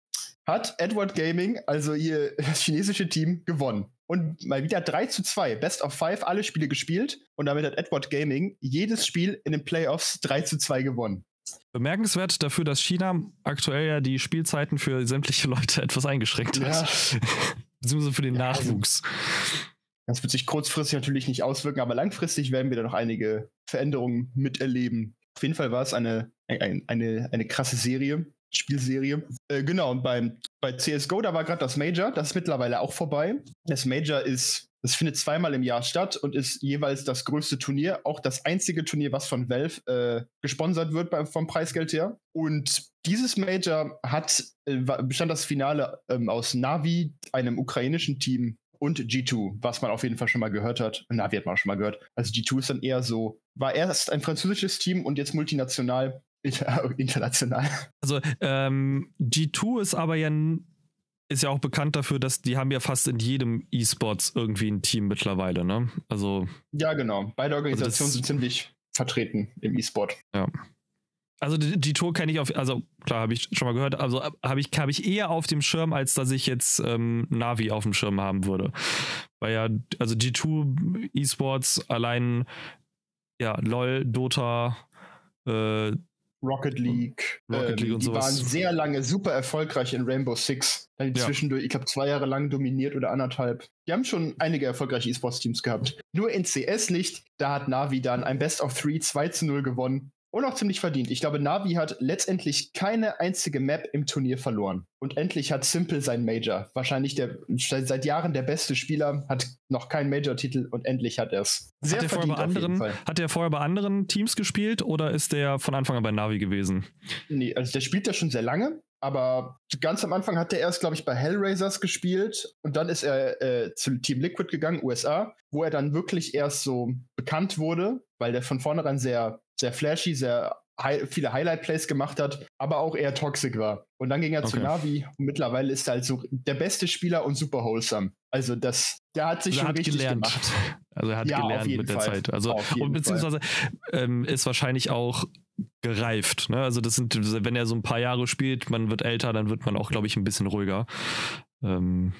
hat Edward Gaming, also ihr das chinesische Team, gewonnen und mal wieder 3 zu 2, Best of 5, alle Spiele gespielt und damit hat Edward Gaming jedes Spiel in den Playoffs 3 zu 2 gewonnen. Bemerkenswert dafür, dass China aktuell ja die Spielzeiten für sämtliche Leute etwas eingeschränkt hat. Ja. Beziehungsweise für den ja, also Nachwuchs. das wird sich kurzfristig natürlich nicht auswirken, aber langfristig werden wir da noch einige Veränderungen miterleben. Auf jeden Fall war es eine, eine, eine, eine krasse Serie. Spielserie. Äh, genau, und beim, bei CSGO, da war gerade das Major, das ist mittlerweile auch vorbei. Das Major ist, das findet zweimal im Jahr statt und ist jeweils das größte Turnier, auch das einzige Turnier, was von Valve äh, gesponsert wird bei, vom Preisgeld her. Und dieses Major hat, äh, bestand das Finale ähm, aus Navi, einem ukrainischen Team, und G2, was man auf jeden Fall schon mal gehört hat. Navi hat man auch schon mal gehört. Also G2 ist dann eher so, war erst ein französisches Team und jetzt multinational international. Also ähm, G2 ist aber ja ist ja auch bekannt dafür, dass die haben ja fast in jedem E-Sports irgendwie ein Team mittlerweile, ne? Also ja, genau. Beide also Organisationen also sind ziemlich vertreten im E-Sport. Ja. Also die, die Tour kenne ich auf, also klar, habe ich schon mal gehört, also habe ich, hab ich eher auf dem Schirm, als dass ich jetzt ähm, Navi auf dem Schirm haben würde. Weil ja, also G2 E-Sports allein, ja, LOL, Dota, äh, Rocket League. Rocket League ähm, und die sowas. waren sehr lange super erfolgreich in Rainbow Six. Dann ja. zwischendurch, ich glaube, zwei Jahre lang dominiert oder anderthalb. Die haben schon einige erfolgreiche E-Sports-Teams gehabt. Nur in CS nicht. Da hat Navi dann ein Best of Three 2 zu 0 gewonnen. Und auch ziemlich verdient. Ich glaube, Navi hat letztendlich keine einzige Map im Turnier verloren. Und endlich hat Simple sein Major. Wahrscheinlich der seit Jahren der beste Spieler, hat noch keinen Major-Titel und endlich hat er es. Sehr hat er vorher bei anderen, Hat er vorher bei anderen Teams gespielt oder ist der von Anfang an bei Navi gewesen? Nee, also der spielt ja schon sehr lange. Aber ganz am Anfang hat er erst, glaube ich, bei Hellraisers gespielt und dann ist er äh, zu Team Liquid gegangen, USA, wo er dann wirklich erst so bekannt wurde, weil der von vornherein sehr sehr flashy, sehr high, viele Highlight-Plays gemacht hat, aber auch eher toxic war. Und dann ging er okay. zu Navi und mittlerweile ist er halt so der beste Spieler und super wholesome. Also das, der hat sich also schon hat richtig gelernt. gemacht. Also er hat ja, gelernt mit der Fall. Zeit. Also und beziehungsweise ähm, ist wahrscheinlich auch gereift. Ne? Also das sind, wenn er so ein paar Jahre spielt, man wird älter, dann wird man auch, glaube ich, ein bisschen ruhiger. Ähm,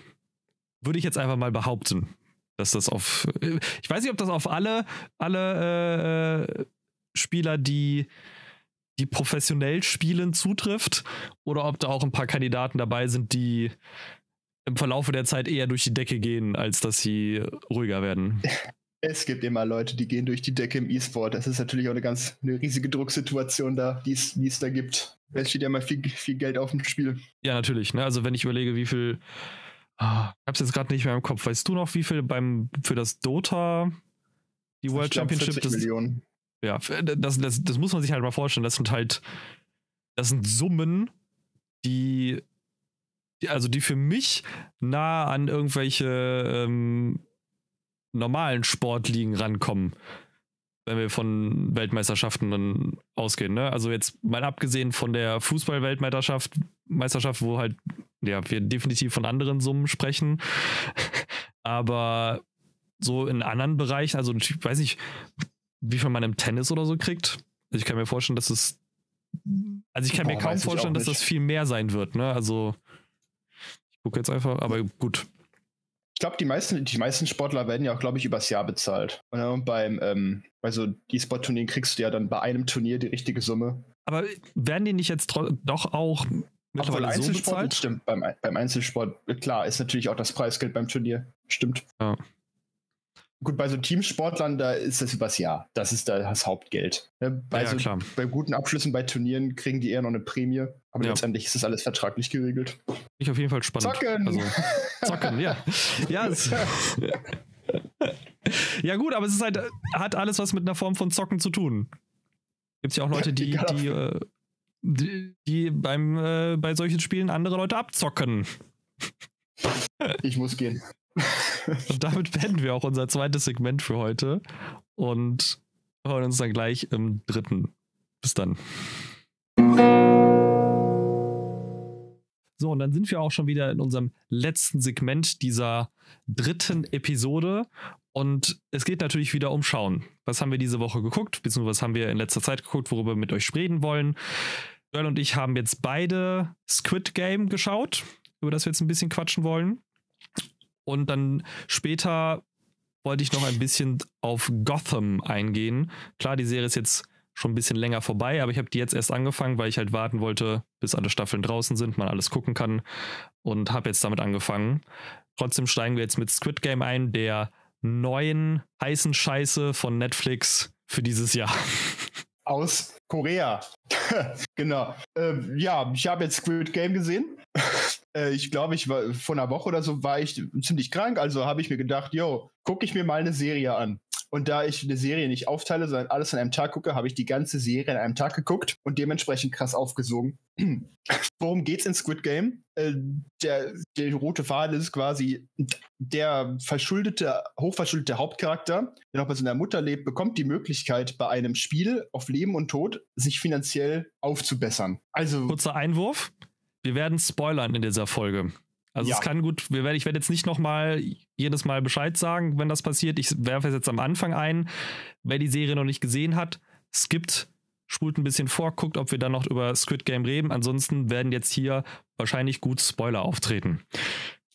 würde ich jetzt einfach mal behaupten, dass das auf, ich weiß nicht, ob das auf alle, alle äh, Spieler, die, die professionell spielen, zutrifft oder ob da auch ein paar Kandidaten dabei sind, die im Verlaufe der Zeit eher durch die Decke gehen, als dass sie ruhiger werden. Es gibt immer Leute, die gehen durch die Decke im E-Sport. Das ist natürlich auch eine ganz eine riesige Drucksituation da, die es da gibt. Es steht ja mal viel, viel Geld auf dem Spiel. Ja, natürlich. Ne? Also wenn ich überlege, wie viel. Oh, ich hab's jetzt gerade nicht mehr im Kopf. Weißt du noch, wie viel beim für das Dota die World Championship das, Millionen ja, das, das, das muss man sich halt mal vorstellen. Das sind halt, das sind Summen, die, die also die für mich nah an irgendwelche ähm, normalen Sportligen rankommen, wenn wir von Weltmeisterschaften dann ausgehen. Ne? Also jetzt mal abgesehen von der Fußball-Weltmeisterschaft, Meisterschaft, wo halt ja, wir definitiv von anderen Summen sprechen. Aber so in anderen Bereichen, also ich weiß nicht, wie viel man im Tennis oder so kriegt. Also ich kann mir vorstellen, dass es. Also ich kann mir kaum vorstellen, dass das viel mehr sein wird, ne? Also ich gucke jetzt einfach, aber gut. Ich glaube, die meisten, die meisten Sportler werden ja auch, glaube ich, übers Jahr bezahlt. Und beim, ähm, bei so E-Sport-Turnieren kriegst du ja dann bei einem Turnier die richtige Summe. Aber werden die nicht jetzt doch auch mittlerweile Obwohl, so bezahlt? Stimmt, beim, beim Einzelsport, klar, ist natürlich auch das Preisgeld beim Turnier. Stimmt. Ja. Gut, bei so Teamsportlern, da ist das übers Jahr. Das ist da das Hauptgeld. Bei, ja, so, klar. bei guten Abschlüssen bei Turnieren kriegen die eher noch eine Prämie. Aber ja. letztendlich ist das alles vertraglich geregelt. Ich auf jeden Fall spannend. Zocken! Also, zocken, ja. Ja, es, ja, gut, aber es ist halt, hat alles was mit einer Form von Zocken zu tun. Gibt es ja auch Leute, die, die, äh, die, die beim, äh, bei solchen Spielen andere Leute abzocken. Ich muss gehen. Und damit beenden wir auch unser zweites Segment für heute und hören uns dann gleich im dritten. Bis dann. So, und dann sind wir auch schon wieder in unserem letzten Segment dieser dritten Episode. Und es geht natürlich wieder um Schauen. Was haben wir diese Woche geguckt, beziehungsweise was haben wir in letzter Zeit geguckt, worüber wir mit euch reden wollen. Joel und ich haben jetzt beide Squid Game geschaut, über das wir jetzt ein bisschen quatschen wollen. Und dann später wollte ich noch ein bisschen auf Gotham eingehen. Klar, die Serie ist jetzt schon ein bisschen länger vorbei, aber ich habe die jetzt erst angefangen, weil ich halt warten wollte, bis alle Staffeln draußen sind, man alles gucken kann und habe jetzt damit angefangen. Trotzdem steigen wir jetzt mit Squid Game ein, der neuen heißen Scheiße von Netflix für dieses Jahr. Aus Korea. genau. Ähm, ja, ich habe jetzt Squid Game gesehen. Äh, ich glaube, ich war vor einer Woche oder so war ich ziemlich krank, also habe ich mir gedacht, yo, gucke ich mir mal eine Serie an. Und da ich eine Serie nicht aufteile, sondern alles an einem Tag gucke, habe ich die ganze Serie an einem Tag geguckt und dementsprechend krass aufgesogen. Worum geht's in Squid Game? Äh, der, der rote Faden ist quasi der verschuldete, hochverschuldete Hauptcharakter, der noch bei seiner Mutter lebt, bekommt die Möglichkeit, bei einem Spiel auf Leben und Tod sich finanziell aufzubessern. Also kurzer Einwurf wir werden spoilern in dieser Folge. Also ja. es kann gut, wir werden, ich werde jetzt nicht nochmal jedes Mal Bescheid sagen, wenn das passiert. Ich werfe es jetzt am Anfang ein. Wer die Serie noch nicht gesehen hat, skippt, spult ein bisschen vor, guckt, ob wir dann noch über Squid Game reden. Ansonsten werden jetzt hier wahrscheinlich gut Spoiler auftreten.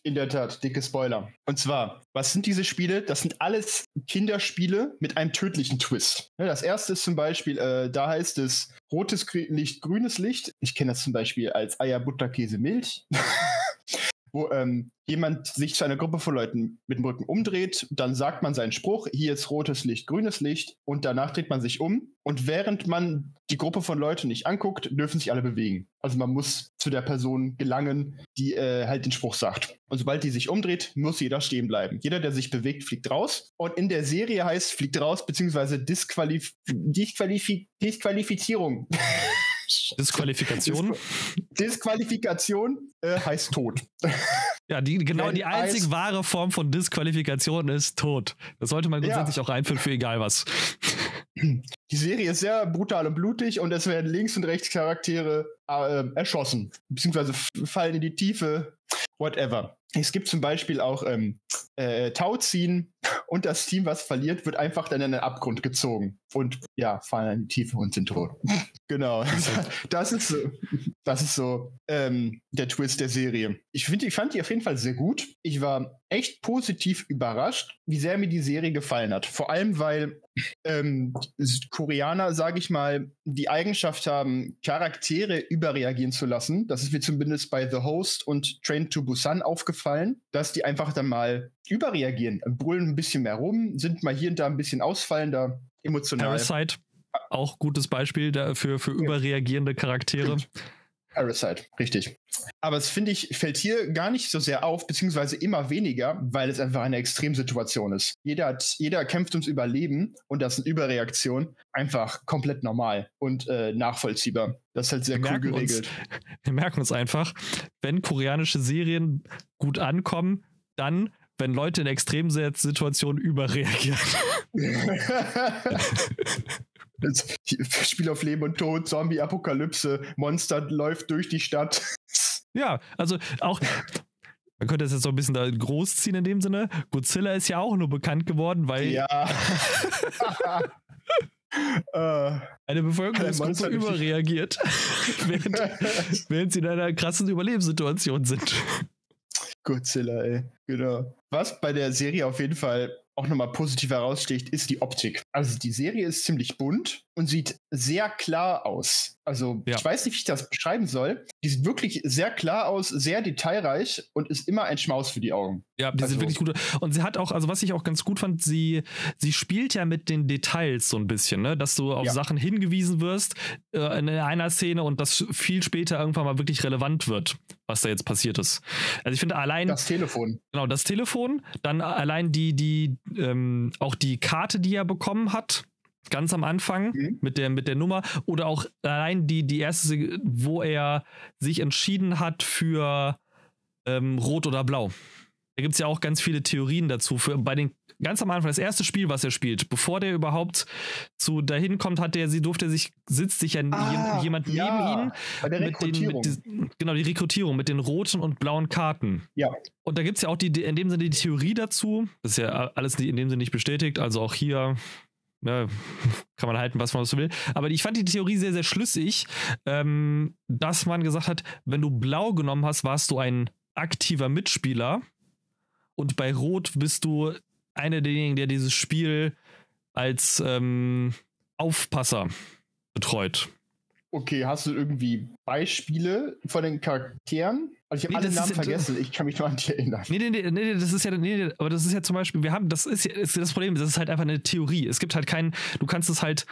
In der Tat, dicke Spoiler. Und zwar, was sind diese Spiele? Das sind alles Kinderspiele mit einem tödlichen Twist. Das erste ist zum Beispiel, äh, da heißt es rotes Licht, grünes Licht. Ich kenne das zum Beispiel als Eier, Butter, Käse, Milch. wo ähm, jemand sich zu einer Gruppe von Leuten mit dem Rücken umdreht, dann sagt man seinen Spruch, hier ist rotes Licht, grünes Licht und danach dreht man sich um und während man die Gruppe von Leuten nicht anguckt, dürfen sich alle bewegen. Also man muss zu der Person gelangen, die äh, halt den Spruch sagt. Und sobald die sich umdreht, muss jeder stehen bleiben. Jeder, der sich bewegt, fliegt raus. Und in der Serie heißt fliegt raus, beziehungsweise Disqualif Disqualif Disqualifizierung. Disqualifikation. Disqualifikation äh, heißt Tod. Ja, die, genau die einzig wahre Form von Disqualifikation ist Tod. Das sollte man grundsätzlich ja. auch einführen für egal was. Die Serie ist sehr brutal und blutig und es werden links und rechts Charaktere äh, erschossen, beziehungsweise fallen in die Tiefe, whatever. Es gibt zum Beispiel auch ähm, äh, Tauziehen und das Team, was verliert, wird einfach dann in den Abgrund gezogen und ja, fallen in die Tiefe und sind tot. genau. Das ist so, das ist so ähm, der Twist der Serie. Ich, find, ich fand die auf jeden Fall sehr gut. Ich war echt positiv überrascht, wie sehr mir die Serie gefallen hat. Vor allem, weil ähm, Koreaner, sage ich mal, die Eigenschaft haben, Charaktere überreagieren zu lassen. Das ist mir zumindest bei The Host und Train to Busan aufgefallen, dass die einfach dann mal überreagieren, brüllen ein bisschen mehr rum, sind mal hier und da ein bisschen ausfallender, emotional. Parasite, auch gutes Beispiel dafür für überreagierende Charaktere. Parasite, richtig. Aber es finde ich, fällt hier gar nicht so sehr auf, beziehungsweise immer weniger, weil es einfach eine Extremsituation ist. Jeder, hat, jeder kämpft ums Überleben und das ist eine Überreaktion einfach komplett normal und äh, nachvollziehbar. Das ist halt sehr wir cool geregelt. Uns, wir merken uns einfach, wenn koreanische Serien gut ankommen, dann wenn Leute in Extremsituationen überreagieren. Spiel auf Leben und Tod, Zombie-Apokalypse, Monster läuft durch die Stadt. Ja, also auch, man könnte das jetzt so ein bisschen da großziehen in dem Sinne. Godzilla ist ja auch nur bekannt geworden, weil Ja. äh, eine Bevölkerungsgruppe überreagiert, während, während sie in einer krassen Überlebenssituation sind. Godzilla, ey. Genau. Was bei der Serie auf jeden Fall auch nochmal positiv heraussticht, ist die Optik. Also die Serie ist ziemlich bunt und sieht sehr klar aus. Also Ja. ich weiß nicht, wie ich das beschreiben soll. Die sieht wirklich sehr klar aus, sehr detailreich und ist immer ein Schmaus für die Augen. Ja, die sind wirklich gut. Und sie hat auch, also was ich auch ganz gut fand, sie, sie spielt ja mit den Details so ein bisschen, ne? Dass du auf Ja. Sachen hingewiesen wirst äh, in einer Szene und das viel später irgendwann mal wirklich relevant wird, was da jetzt passiert ist. Also ich finde allein, Das Telefon. genau, das Telefon, dann allein die, die, ähm, auch die Karte, die er bekommen hat, ganz am Anfang Mhm. mit der, mit der Nummer oder auch allein die, die erste, wo er sich entschieden hat für ähm, Rot oder Blau. Da gibt es ja auch ganz viele Theorien dazu. Für, bei den, ganz am Anfang, das erste Spiel, was er spielt, bevor der überhaupt zu dahin kommt, hat er, sie durfte sich, sitzt sich ja Ah, jem- jemand ja, neben ihn. Bei der Mit den, Rekrutierung. mit genau, die Rekrutierung mit den roten und blauen Karten. ja. Und da gibt es ja auch die, in dem Sinne die Theorie dazu. Das ist ja alles in dem Sinne nicht bestätigt. Also auch hier ne, kann man halten, was man so will. Aber ich fand die Theorie sehr, sehr schlüssig, ähm, dass man gesagt hat, wenn du blau genommen hast, warst du ein aktiver Mitspieler. Und bei Rot bist du einer derjenigen, der dieses Spiel als ähm, Aufpasser betreut. Okay, hast du irgendwie Beispiele von den Charakteren? Also ich habe Nee, alle Namen vergessen, ich kann mich nur an die erinnern. Nee, nee, nee, nee, das ist ja, nee, nee, aber das ist ja zum Beispiel, wir haben, das ist ja ist das Problem, das ist halt einfach eine Theorie. Es gibt halt keinen, du kannst es halt,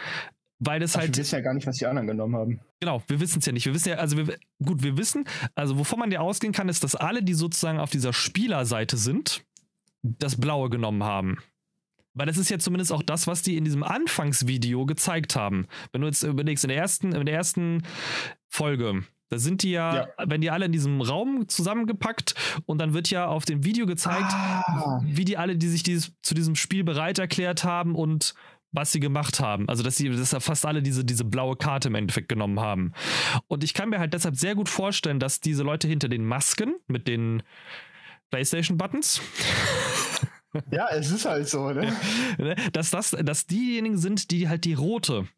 weil das Ach, halt, wir wissen ja gar nicht, was die anderen genommen haben. genau, wir wissen es ja nicht. Wir wissen ja, also wir, gut, wir wissen, also wovon man ja ausgehen kann, ist, dass alle, die sozusagen auf dieser Spielerseite sind, das Blaue genommen haben. Weil das ist ja zumindest auch das, was die in diesem Anfangsvideo gezeigt haben. Wenn du jetzt überlegst, in der ersten, in der ersten Folge, da sind die ja, wenn die alle in diesem Raum zusammengepackt und dann wird ja auf dem Video gezeigt, Ah, wie die alle, die sich dieses, zu diesem Spiel bereit erklärt haben und was sie gemacht haben. Also, dass sie, dass ja fast alle diese, diese blaue Karte im Endeffekt genommen haben. Und ich kann mir halt deshalb sehr gut vorstellen, dass diese Leute hinter den Masken mit den PlayStation-Buttons, ja, es ist halt so, ne? ne, dass das, dass diejenigen sind, die halt die rote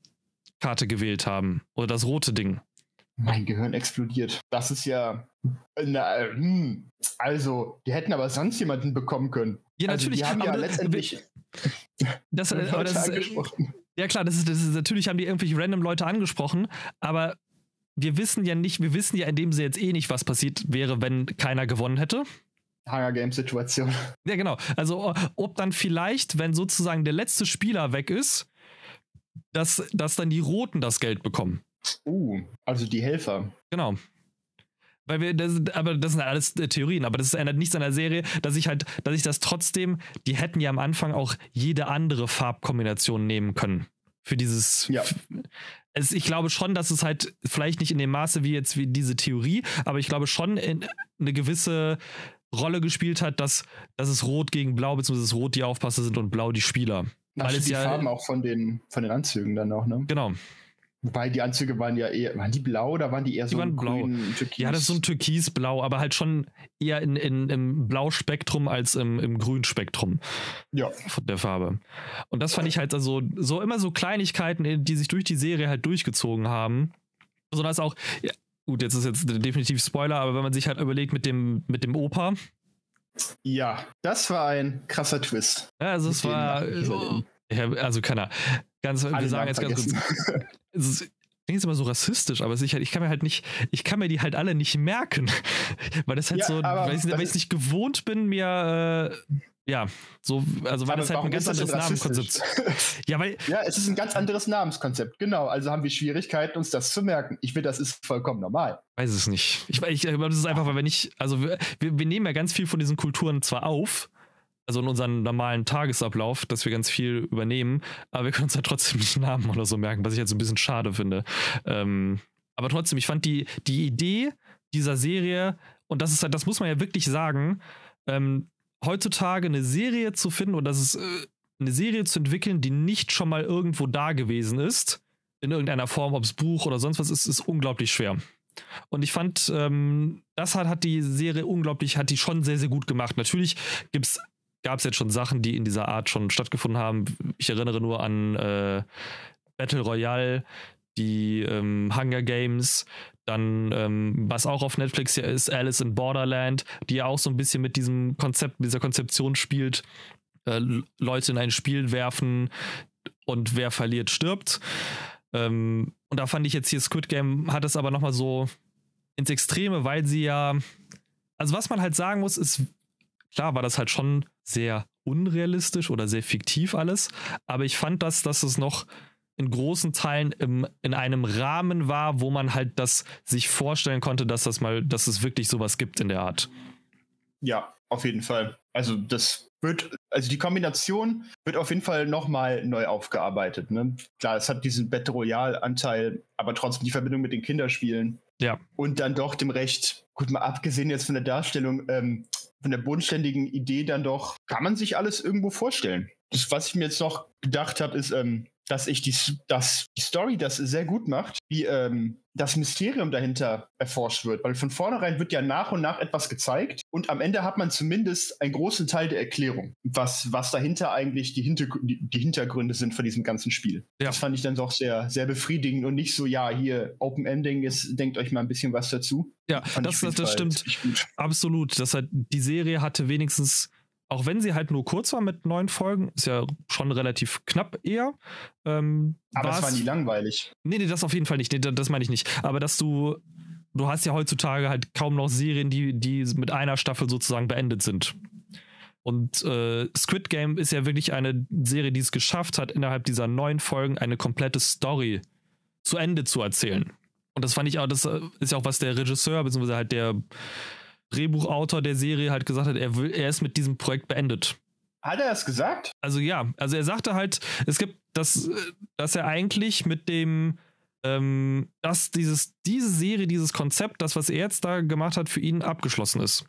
Karte gewählt haben. Oder das rote Ding. Mein Gehirn explodiert. Das ist ja. Na, hm. Also, die hätten aber sonst jemanden bekommen können. Ja, also, natürlich. Die haben ja aber letztendlich das, aber das ist, äh, angesprochen. Ja, klar, das ist, das ist, natürlich haben die irgendwelche random Leute angesprochen, aber wir wissen ja nicht, wir wissen ja in dem Sinne jetzt eh nicht, was passiert wäre, wenn keiner gewonnen hätte. Hunger Games Situation. Ja, genau. Also, ob dann vielleicht, wenn sozusagen der letzte Spieler weg ist, dass, dass dann die Roten das Geld bekommen. Uh, also die Helfer. Genau. Weil wir, das, aber das sind alles äh, Theorien, aber das ändert nichts an der Serie, dass ich halt, dass ich das trotzdem, die hätten ja am Anfang auch jede andere Farbkombination nehmen können. Für dieses. Ja. Es, ich glaube schon, dass es halt vielleicht nicht in dem Maße wie jetzt wie diese Theorie, aber ich glaube schon in, eine gewisse Rolle gespielt hat, dass, dass es Rot gegen Blau, beziehungsweise Rot die Aufpasser sind und Blau die Spieler. Ach, Weil es die ja- Farben auch von den, von den Anzügen dann auch, ne? Genau. Wobei die Anzüge waren ja eher, waren die blau oder waren die eher Die so waren blau. grün, türkis? Ja, das ist so ein Türkisblau, aber halt schon eher in, in, im Blauspektrum als im, im Grünspektrum. Ja, von der Farbe. Und das fand ich halt also so immer so Kleinigkeiten, die sich durch die Serie halt durchgezogen haben. So dass auch, ja, gut, jetzt ist jetzt definitiv Spoiler, aber wenn man sich halt überlegt mit dem, mit dem Opa, ja, das war ein krasser Twist. ja, also es war, ja, also keiner. Ganz, wir sagen jetzt ganz kurz. Es ist, klingt immer so rassistisch, aber es halt, ich kann mir halt nicht, ich kann mir die halt alle nicht merken. weil das halt Ja, so, weil ich es nicht gewohnt bin, mir, äh, ja, so, also weil Aber das halt ein ganz anderes rassistisch? Ja, weil, ja, es ist ein ganz anderes Namenskonzept. Genau, also haben wir Schwierigkeiten, uns das zu merken. Ich finde, das ist vollkommen normal. weiß es nicht. Ich, ich glaube, das ist einfach, weil wir nicht, also wir, wir, wir nehmen ja ganz viel von diesen Kulturen zwar auf, also in unseren normalen Tagesablauf, dass wir ganz viel übernehmen, aber wir können uns halt trotzdem nicht Namen oder so merken, was ich jetzt ein bisschen schade finde. Ähm, aber trotzdem, ich fand die, die Idee dieser Serie, und das ist halt, das muss man ja wirklich sagen, ähm, heutzutage eine Serie zu finden oder das ist äh, eine Serie zu entwickeln, die nicht schon mal irgendwo da gewesen ist, in irgendeiner Form, ob es Buch oder sonst was ist, ist unglaublich schwer. Und ich fand, ähm, das hat, hat die Serie unglaublich, hat die schon sehr, sehr gut gemacht. Natürlich gibt's, gab es jetzt schon Sachen, die in dieser Art schon stattgefunden haben. Ich erinnere nur an äh, Battle Royale, die ähm, Hunger Games, dann, ähm, was auch auf Netflix ja ist, Alice in Borderland, die ja auch so ein bisschen mit diesem Konzept, dieser Konzeption spielt, äh, Leute in ein Spiel werfen und wer verliert, stirbt. Ähm, und da fand ich jetzt hier Squid Game hat es aber nochmal so ins Extreme, weil sie ja, also was man halt sagen muss, ist, klar war das halt schon sehr unrealistisch oder sehr fiktiv alles, aber ich fand das, dass es noch in großen Teilen im, in einem Rahmen war, wo man halt das sich vorstellen konnte, dass das mal, dass es wirklich sowas gibt in der Art. Ja, auf jeden Fall. Also das wird, also die Kombination wird auf jeden Fall nochmal neu aufgearbeitet. Ne? Klar, es hat diesen Battle Royale-Anteil, aber trotzdem die Verbindung mit den Kinderspielen. Ja. Und dann doch dem Recht, gut, mal abgesehen jetzt von der Darstellung, ähm, von der bodenständigen Idee dann doch, kann man sich alles irgendwo vorstellen. Das, was ich mir jetzt noch gedacht habe, ist, ähm, dass ich die, dass die Story das sehr gut macht, wie ähm, das Mysterium dahinter erforscht wird. Weil von vornherein wird ja nach und nach etwas gezeigt und am Ende hat man zumindest einen großen Teil der Erklärung, was, was dahinter eigentlich die, Hinter die, die Hintergründe sind von diesem ganzen Spiel. Ja. Das fand ich dann doch sehr, sehr befriedigend und nicht so, ja, hier Open Ending ist, denkt euch mal ein bisschen was dazu. Ja, das, das, das stimmt. Absolut. Das hat, die Serie hatte wenigstens auch wenn sie halt nur kurz war mit neun Folgen, ist ja schon relativ knapp eher. Ähm, Aber es war nie langweilig. Nee, nee, das auf jeden Fall nicht. Nee, das meine ich nicht. Aber dass du, du hast ja heutzutage halt kaum noch Serien, die, die mit einer Staffel sozusagen beendet sind. Und äh, Squid Game ist ja wirklich eine Serie, die es geschafft hat, innerhalb dieser neun Folgen eine komplette Story zu Ende zu erzählen. Und das fand ich auch, das äh, ist ja auch, was der Regisseur, beziehungsweise halt der Drehbuchautor der Serie halt gesagt hat, er, will, er ist mit diesem Projekt beendet. Hat er das gesagt? Also ja, also er sagte halt, es gibt das, dass er eigentlich mit dem, ähm, dass dieses, diese Serie, dieses Konzept, das, was er jetzt da gemacht hat, für ihn abgeschlossen ist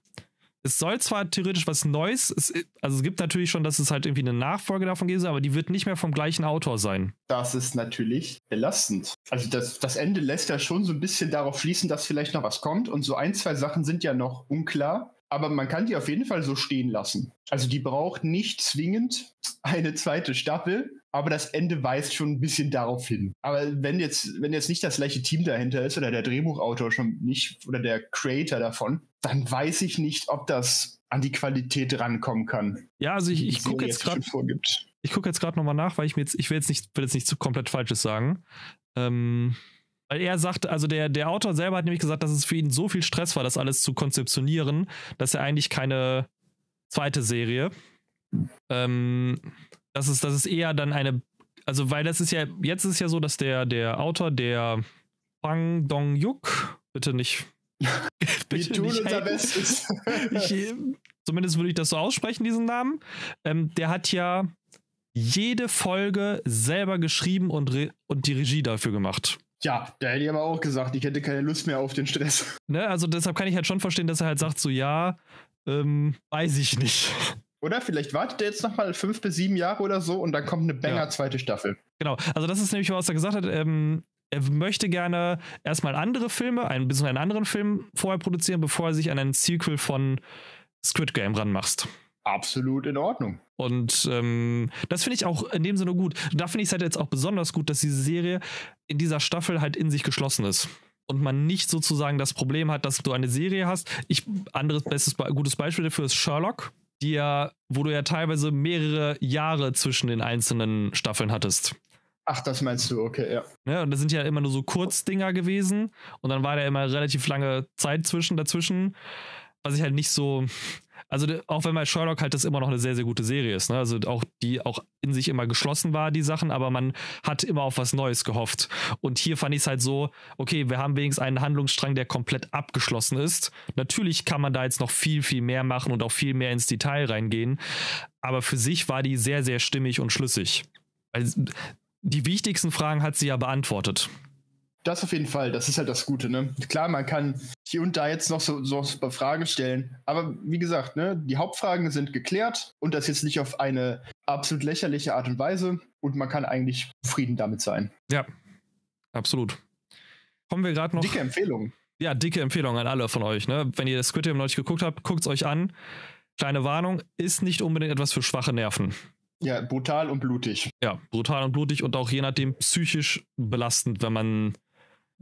es soll zwar theoretisch was Neues, es, also es gibt natürlich schon, dass es halt irgendwie eine Nachfolge davon geben soll, aber die wird nicht mehr vom gleichen Autor sein. Das ist natürlich belastend. Also das, das Ende lässt ja schon so ein bisschen darauf schließen, dass vielleicht noch was kommt und so ein, zwei Sachen sind ja noch unklar. Aber man kann die auf jeden Fall so stehen lassen. Also die braucht nicht zwingend eine zweite Staffel, aber das Ende weist schon ein bisschen darauf hin. Aber wenn jetzt, wenn jetzt nicht das gleiche Team dahinter ist oder der Drehbuchautor schon nicht oder der Creator davon, dann weiß ich nicht, ob das an die Qualität rankommen kann. Ja, also ich, ich gucke jetzt gerade ich gucke jetzt gerade nochmal nach, weil ich mir jetzt, ich will jetzt nicht, will jetzt nicht zu komplett Falsches sagen. Ähm, weil er sagte, also der, der Autor selber hat nämlich gesagt, dass es für ihn so viel Stress war, das alles zu konzeptionieren, dass er eigentlich keine zweite Serie, ähm, das ist, das ist eher dann eine, also weil das ist ja, jetzt ist ja so, dass der, der Autor, der Bang Dong-yuk, bitte nicht Wir tun unser Bestes. ich, zumindest würde ich das so aussprechen, diesen Namen. Ähm, der hat ja jede Folge selber geschrieben und, und die Regie dafür gemacht. Ja, da hätte ich aber auch gesagt, ich hätte keine Lust mehr auf den Stress. Ne, also deshalb kann ich halt schon verstehen, dass er halt sagt, so ja, ähm, weiß ich nicht. Oder vielleicht wartet er jetzt nochmal fünf bis sieben Jahre oder so und dann kommt eine Banger ja. zweite Staffel. Genau, also das ist nämlich, was er gesagt hat. Ähm, er möchte gerne erstmal andere Filme, ein bisschen einen anderen Film vorher produzieren, bevor er sich an einen Sequel von Squid Game ranmacht. Absolut in Ordnung. Und ähm, das finde ich auch in dem Sinne gut. Da finde ich es halt jetzt auch besonders gut, dass diese Serie in dieser Staffel halt in sich geschlossen ist. Und man nicht sozusagen das Problem hat, dass du eine Serie hast. Ich, anderes bestes, gutes Beispiel dafür ist Sherlock, die ja, wo du ja teilweise mehrere Jahre zwischen den einzelnen Staffeln hattest. Ach, das meinst du, okay, ja. ja. Und das sind ja immer nur so Kurzdinger gewesen. Und dann war da immer relativ lange Zeit zwischen dazwischen. Was ich halt nicht so. Also, auch wenn bei Sherlock halt das immer noch eine sehr, sehr gute Serie ist, ne? Also auch die auch in sich immer geschlossen war, die Sachen, aber man hat immer auf was Neues gehofft. Und hier fand ich es halt so, okay, wir haben wenigstens einen Handlungsstrang, der komplett abgeschlossen ist. Natürlich kann man da jetzt noch viel, viel mehr machen und auch viel mehr ins Detail reingehen. Aber für sich war die sehr, sehr stimmig und schlüssig. Also, die wichtigsten Fragen hat sie ja beantwortet. Das auf jeden Fall, das ist halt das Gute, ne? Klar, man kann hier und da jetzt noch so, so ein Fragen stellen, aber wie gesagt, ne, die Hauptfragen sind geklärt und das jetzt nicht auf eine absolut lächerliche Art und Weise und man kann eigentlich zufrieden damit sein. Ja, absolut. Kommen wir gerade noch. Dicke Empfehlung. ja, dicke Empfehlung an alle von euch. Ne? Wenn ihr das Squid Game noch nicht geguckt habt, guckt es euch an. Kleine Warnung, ist nicht unbedingt etwas für schwache Nerven. Ja, brutal und blutig. Ja, brutal und blutig und auch je nachdem psychisch belastend, wenn man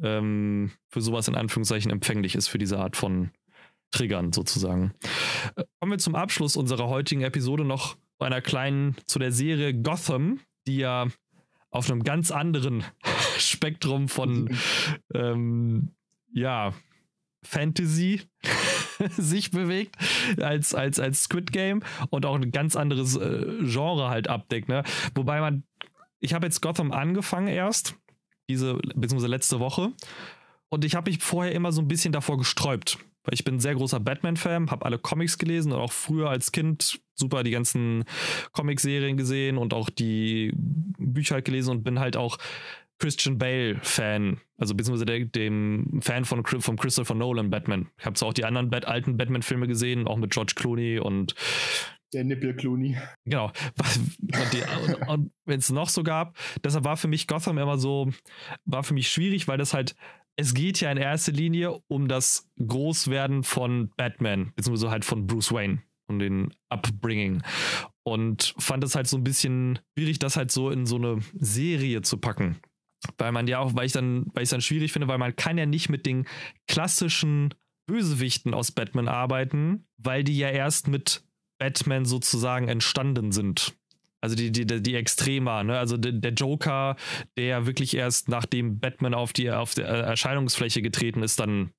ähm, für sowas in Anführungszeichen empfänglich ist für diese Art von Triggern sozusagen. Äh, kommen wir zum Abschluss unserer heutigen Episode noch bei einer kleinen zu der Serie Gotham, die ja auf einem ganz anderen Spektrum von ähm, ja, Fantasy sich bewegt als, als, als Squid Game und auch ein ganz anderes äh, Genre halt abdeckt. Ne? Wobei man, ich habe jetzt Gotham angefangen erst, diese, beziehungsweise letzte Woche. Und ich habe mich vorher immer so ein bisschen davor gesträubt. Weil ich bin ein sehr großer Batman-Fan, habe alle Comics gelesen und auch früher als Kind super die ganzen Comic-Serien gesehen und auch die Bücher halt gelesen und bin halt auch Christian Bale-Fan, also beziehungsweise der, dem Fan von, von Christopher Nolan Batman. Ich habe zwar auch die anderen Bat alten Batman-Filme gesehen, auch mit George Clooney und der Nippel Clooney. Genau. Und, und wenn es noch so gab, deshalb war für mich Gotham immer so, war für mich schwierig, weil das halt, es geht ja in erster Linie um das Großwerden von Batman, beziehungsweise halt von Bruce Wayne und den Upbringing. Und fand es halt so ein bisschen schwierig, das halt so in so eine Serie zu packen weil man ja auch, weil ich dann, weil ich es dann schwierig finde, weil man kann ja nicht mit den klassischen Bösewichten aus Batman arbeiten, weil die ja erst mit Batman sozusagen entstanden sind. Also die, die, die Extremer, ne? Also der, Joker, der wirklich erst nachdem Batman auf die, auf die Erscheinungsfläche getreten ist, dann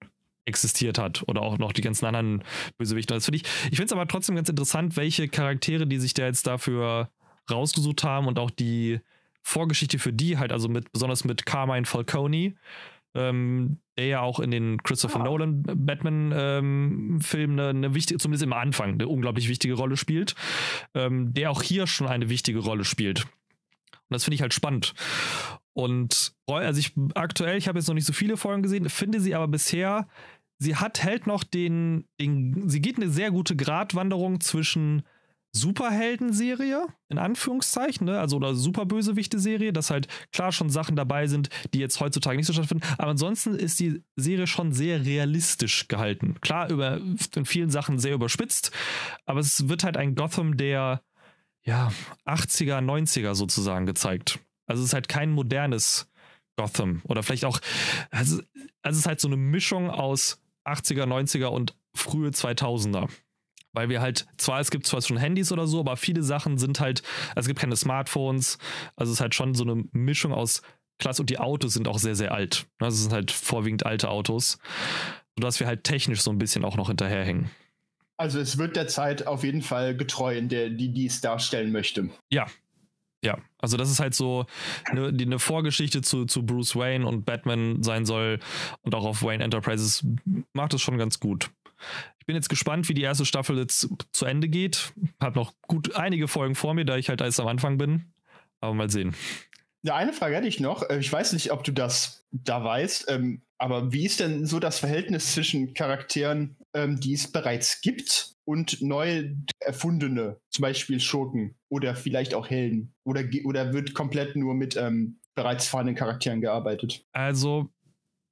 existiert hat. Oder auch noch die ganzen anderen Bösewichte. Das finde ich, ich finde es aber trotzdem ganz interessant, welche Charaktere, die sich da jetzt dafür rausgesucht haben und auch die, Vorgeschichte für die halt, also mit, besonders mit Carmine Falcone, ähm, der ja auch in den Christopher ah. Nolan Batman-Filmen ähm, eine, eine, wichtige, zumindest im Anfang, eine unglaublich wichtige Rolle spielt, ähm, der auch hier schon eine wichtige Rolle spielt. Und das finde ich halt spannend. Und also ich aktuell, ich habe jetzt noch nicht so viele Folgen gesehen, finde sie aber bisher, sie hat, hält noch den, den sie geht eine sehr gute Gratwanderung zwischen Superhelden-Serie, in Anführungszeichen, ne? also oder Superbösewichte-Serie, dass halt klar schon Sachen dabei sind, die jetzt heutzutage nicht so stattfinden. Aber ansonsten ist die Serie schon sehr realistisch gehalten. Klar, über, in vielen Sachen sehr überspitzt, aber es wird halt ein Gotham der ja, 80er, 90er sozusagen gezeigt. Also es ist halt kein modernes Gotham. Oder vielleicht auch, also, also es ist halt so eine Mischung aus 80er, 90er und frühe 2000er weil wir halt, zwar es gibt zwar schon Handys oder so, aber viele Sachen sind halt, also es gibt keine Smartphones, also es ist halt schon so eine Mischung aus Klasse und die Autos sind auch sehr, sehr alt. Also es sind halt vorwiegend alte Autos, sodass wir halt technisch so ein bisschen auch noch hinterherhängen. Also es wird der Zeit auf jeden Fall getreu, in der die, die es darstellen möchte. Ja, ja, also das ist halt so eine, eine Vorgeschichte zu, zu Bruce Wayne und Batman sein soll und auch auf Wayne Enterprises macht es schon ganz gut. Ich bin jetzt gespannt, wie die erste Staffel jetzt zu Ende geht. Hab noch gut einige Folgen vor mir, da ich halt erst am Anfang bin. Aber mal sehen. Ja, eine Frage hätte ich noch. Äh, ich weiß nicht, ob du das da weißt, ähm, aber wie ist denn so das Verhältnis zwischen Charakteren, ähm, die es bereits gibt und neu erfundene, zum Beispiel Schurken oder vielleicht auch Helden? Oder, oder wird komplett nur mit ähm, bereits vorhandenen Charakteren gearbeitet? Also,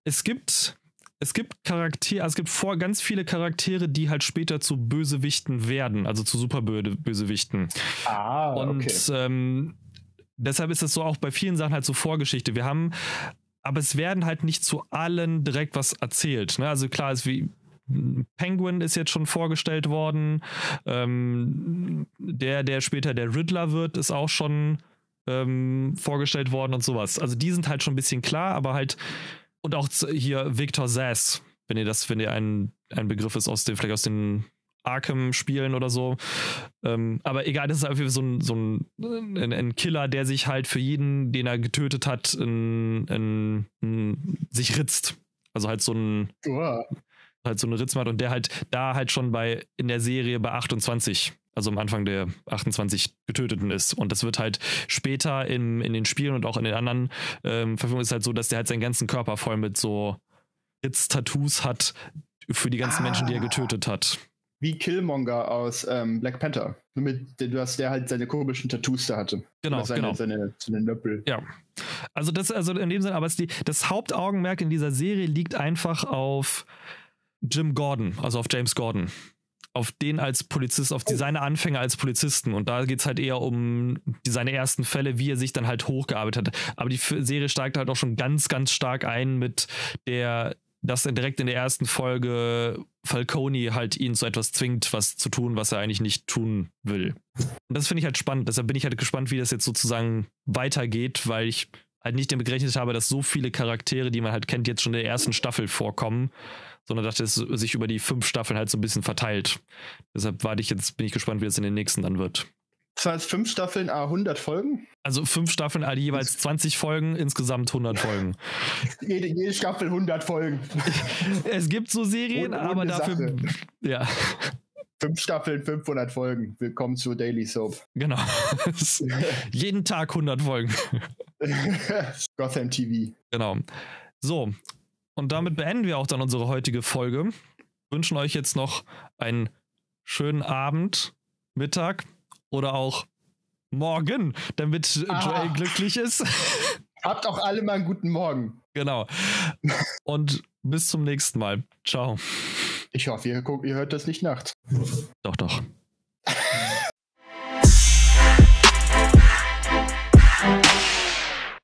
es gibt es gibt Charaktere, also es gibt vor ganz viele Charaktere, die halt später zu Bösewichten werden, also zu Superbösewichten. Ah, und okay. ähm, deshalb ist es so auch bei vielen Sachen halt so Vorgeschichte. Wir haben, aber es werden halt nicht zu allen direkt was erzählt. Ne? Also klar ist wie Penguin ist jetzt schon vorgestellt worden. Ähm, der, der später der Riddler wird, ist auch schon ähm, vorgestellt worden und sowas. Also die sind halt schon ein bisschen klar, aber halt und auch hier Victor Sass, wenn ihr das, wenn ihr ein, ein Begriff ist aus den, vielleicht aus den Arkham-Spielen oder so. Ähm, aber egal, das ist einfach so ein, so ein, ein, ein, Killer, der sich halt für jeden, den er getötet hat, in, in, in sich ritzt. Also halt so ein. Wow. Halt so eine Ritzmatt und der halt da halt schon bei in der Serie bei 28 also am Anfang der 28 Getöteten ist. Und das wird halt später in, in den Spielen und auch in den anderen ähm, Verfügungen ist halt so, dass der halt seinen ganzen Körper voll mit so Ritz-Tattoos hat für die ganzen ah. Menschen, die er getötet hat. Wie Killmonger aus ähm, Black Panther. Nur mit, du hast der halt seine komischen Tattoos da hatte. Genau, seine, genau. Seine, seine Nöppel. Ja. Also das, also in dem Sinne, aber die, das Hauptaugenmerk in dieser Serie liegt einfach auf Jim Gordon, also auf James Gordon. Auf den als Polizist, auf die, oh. seine Anfänge als Polizisten. Und da geht es halt eher um die, seine ersten Fälle, wie er sich dann halt hochgearbeitet hat. Aber die Serie steigt halt auch schon ganz, ganz stark ein mit der dass er direkt in der ersten Folge Falcone halt ihn zu etwas zwingt, was zu tun, was er eigentlich nicht tun will. Und das finde ich halt spannend. Deshalb bin ich halt gespannt, wie das jetzt sozusagen weitergeht, weil ich halt nicht damit gerechnet habe, dass so viele Charaktere, die man halt kennt, jetzt schon in der ersten Staffel vorkommen, sondern dass es sich über die fünf Staffeln halt so ein bisschen verteilt. Deshalb warte ich jetzt, bin ich gespannt, wie es in den nächsten dann wird. Das heißt fünf Staffeln, a 100 Folgen? Also fünf Staffeln, all jeweils 20 Folgen, insgesamt 100 Folgen. jede, jede Staffel 100 Folgen. es gibt so Serien, ohne aber dafür. Sache. Ja. Fünf Staffeln, 500 Folgen. Willkommen zu Daily Soap. Genau. Jeden Tag 100 Folgen. Gotham TV. Genau. So. Und damit beenden wir auch dann unsere heutige Folge. Wünschen euch jetzt noch einen schönen Abend, Mittag, oder auch morgen, damit ah. Joel glücklich ist. Habt auch alle mal einen guten Morgen. Genau. Und bis zum nächsten Mal. Ciao. Ich hoffe, ihr, guckt, ihr hört das nicht nachts. Doch, doch.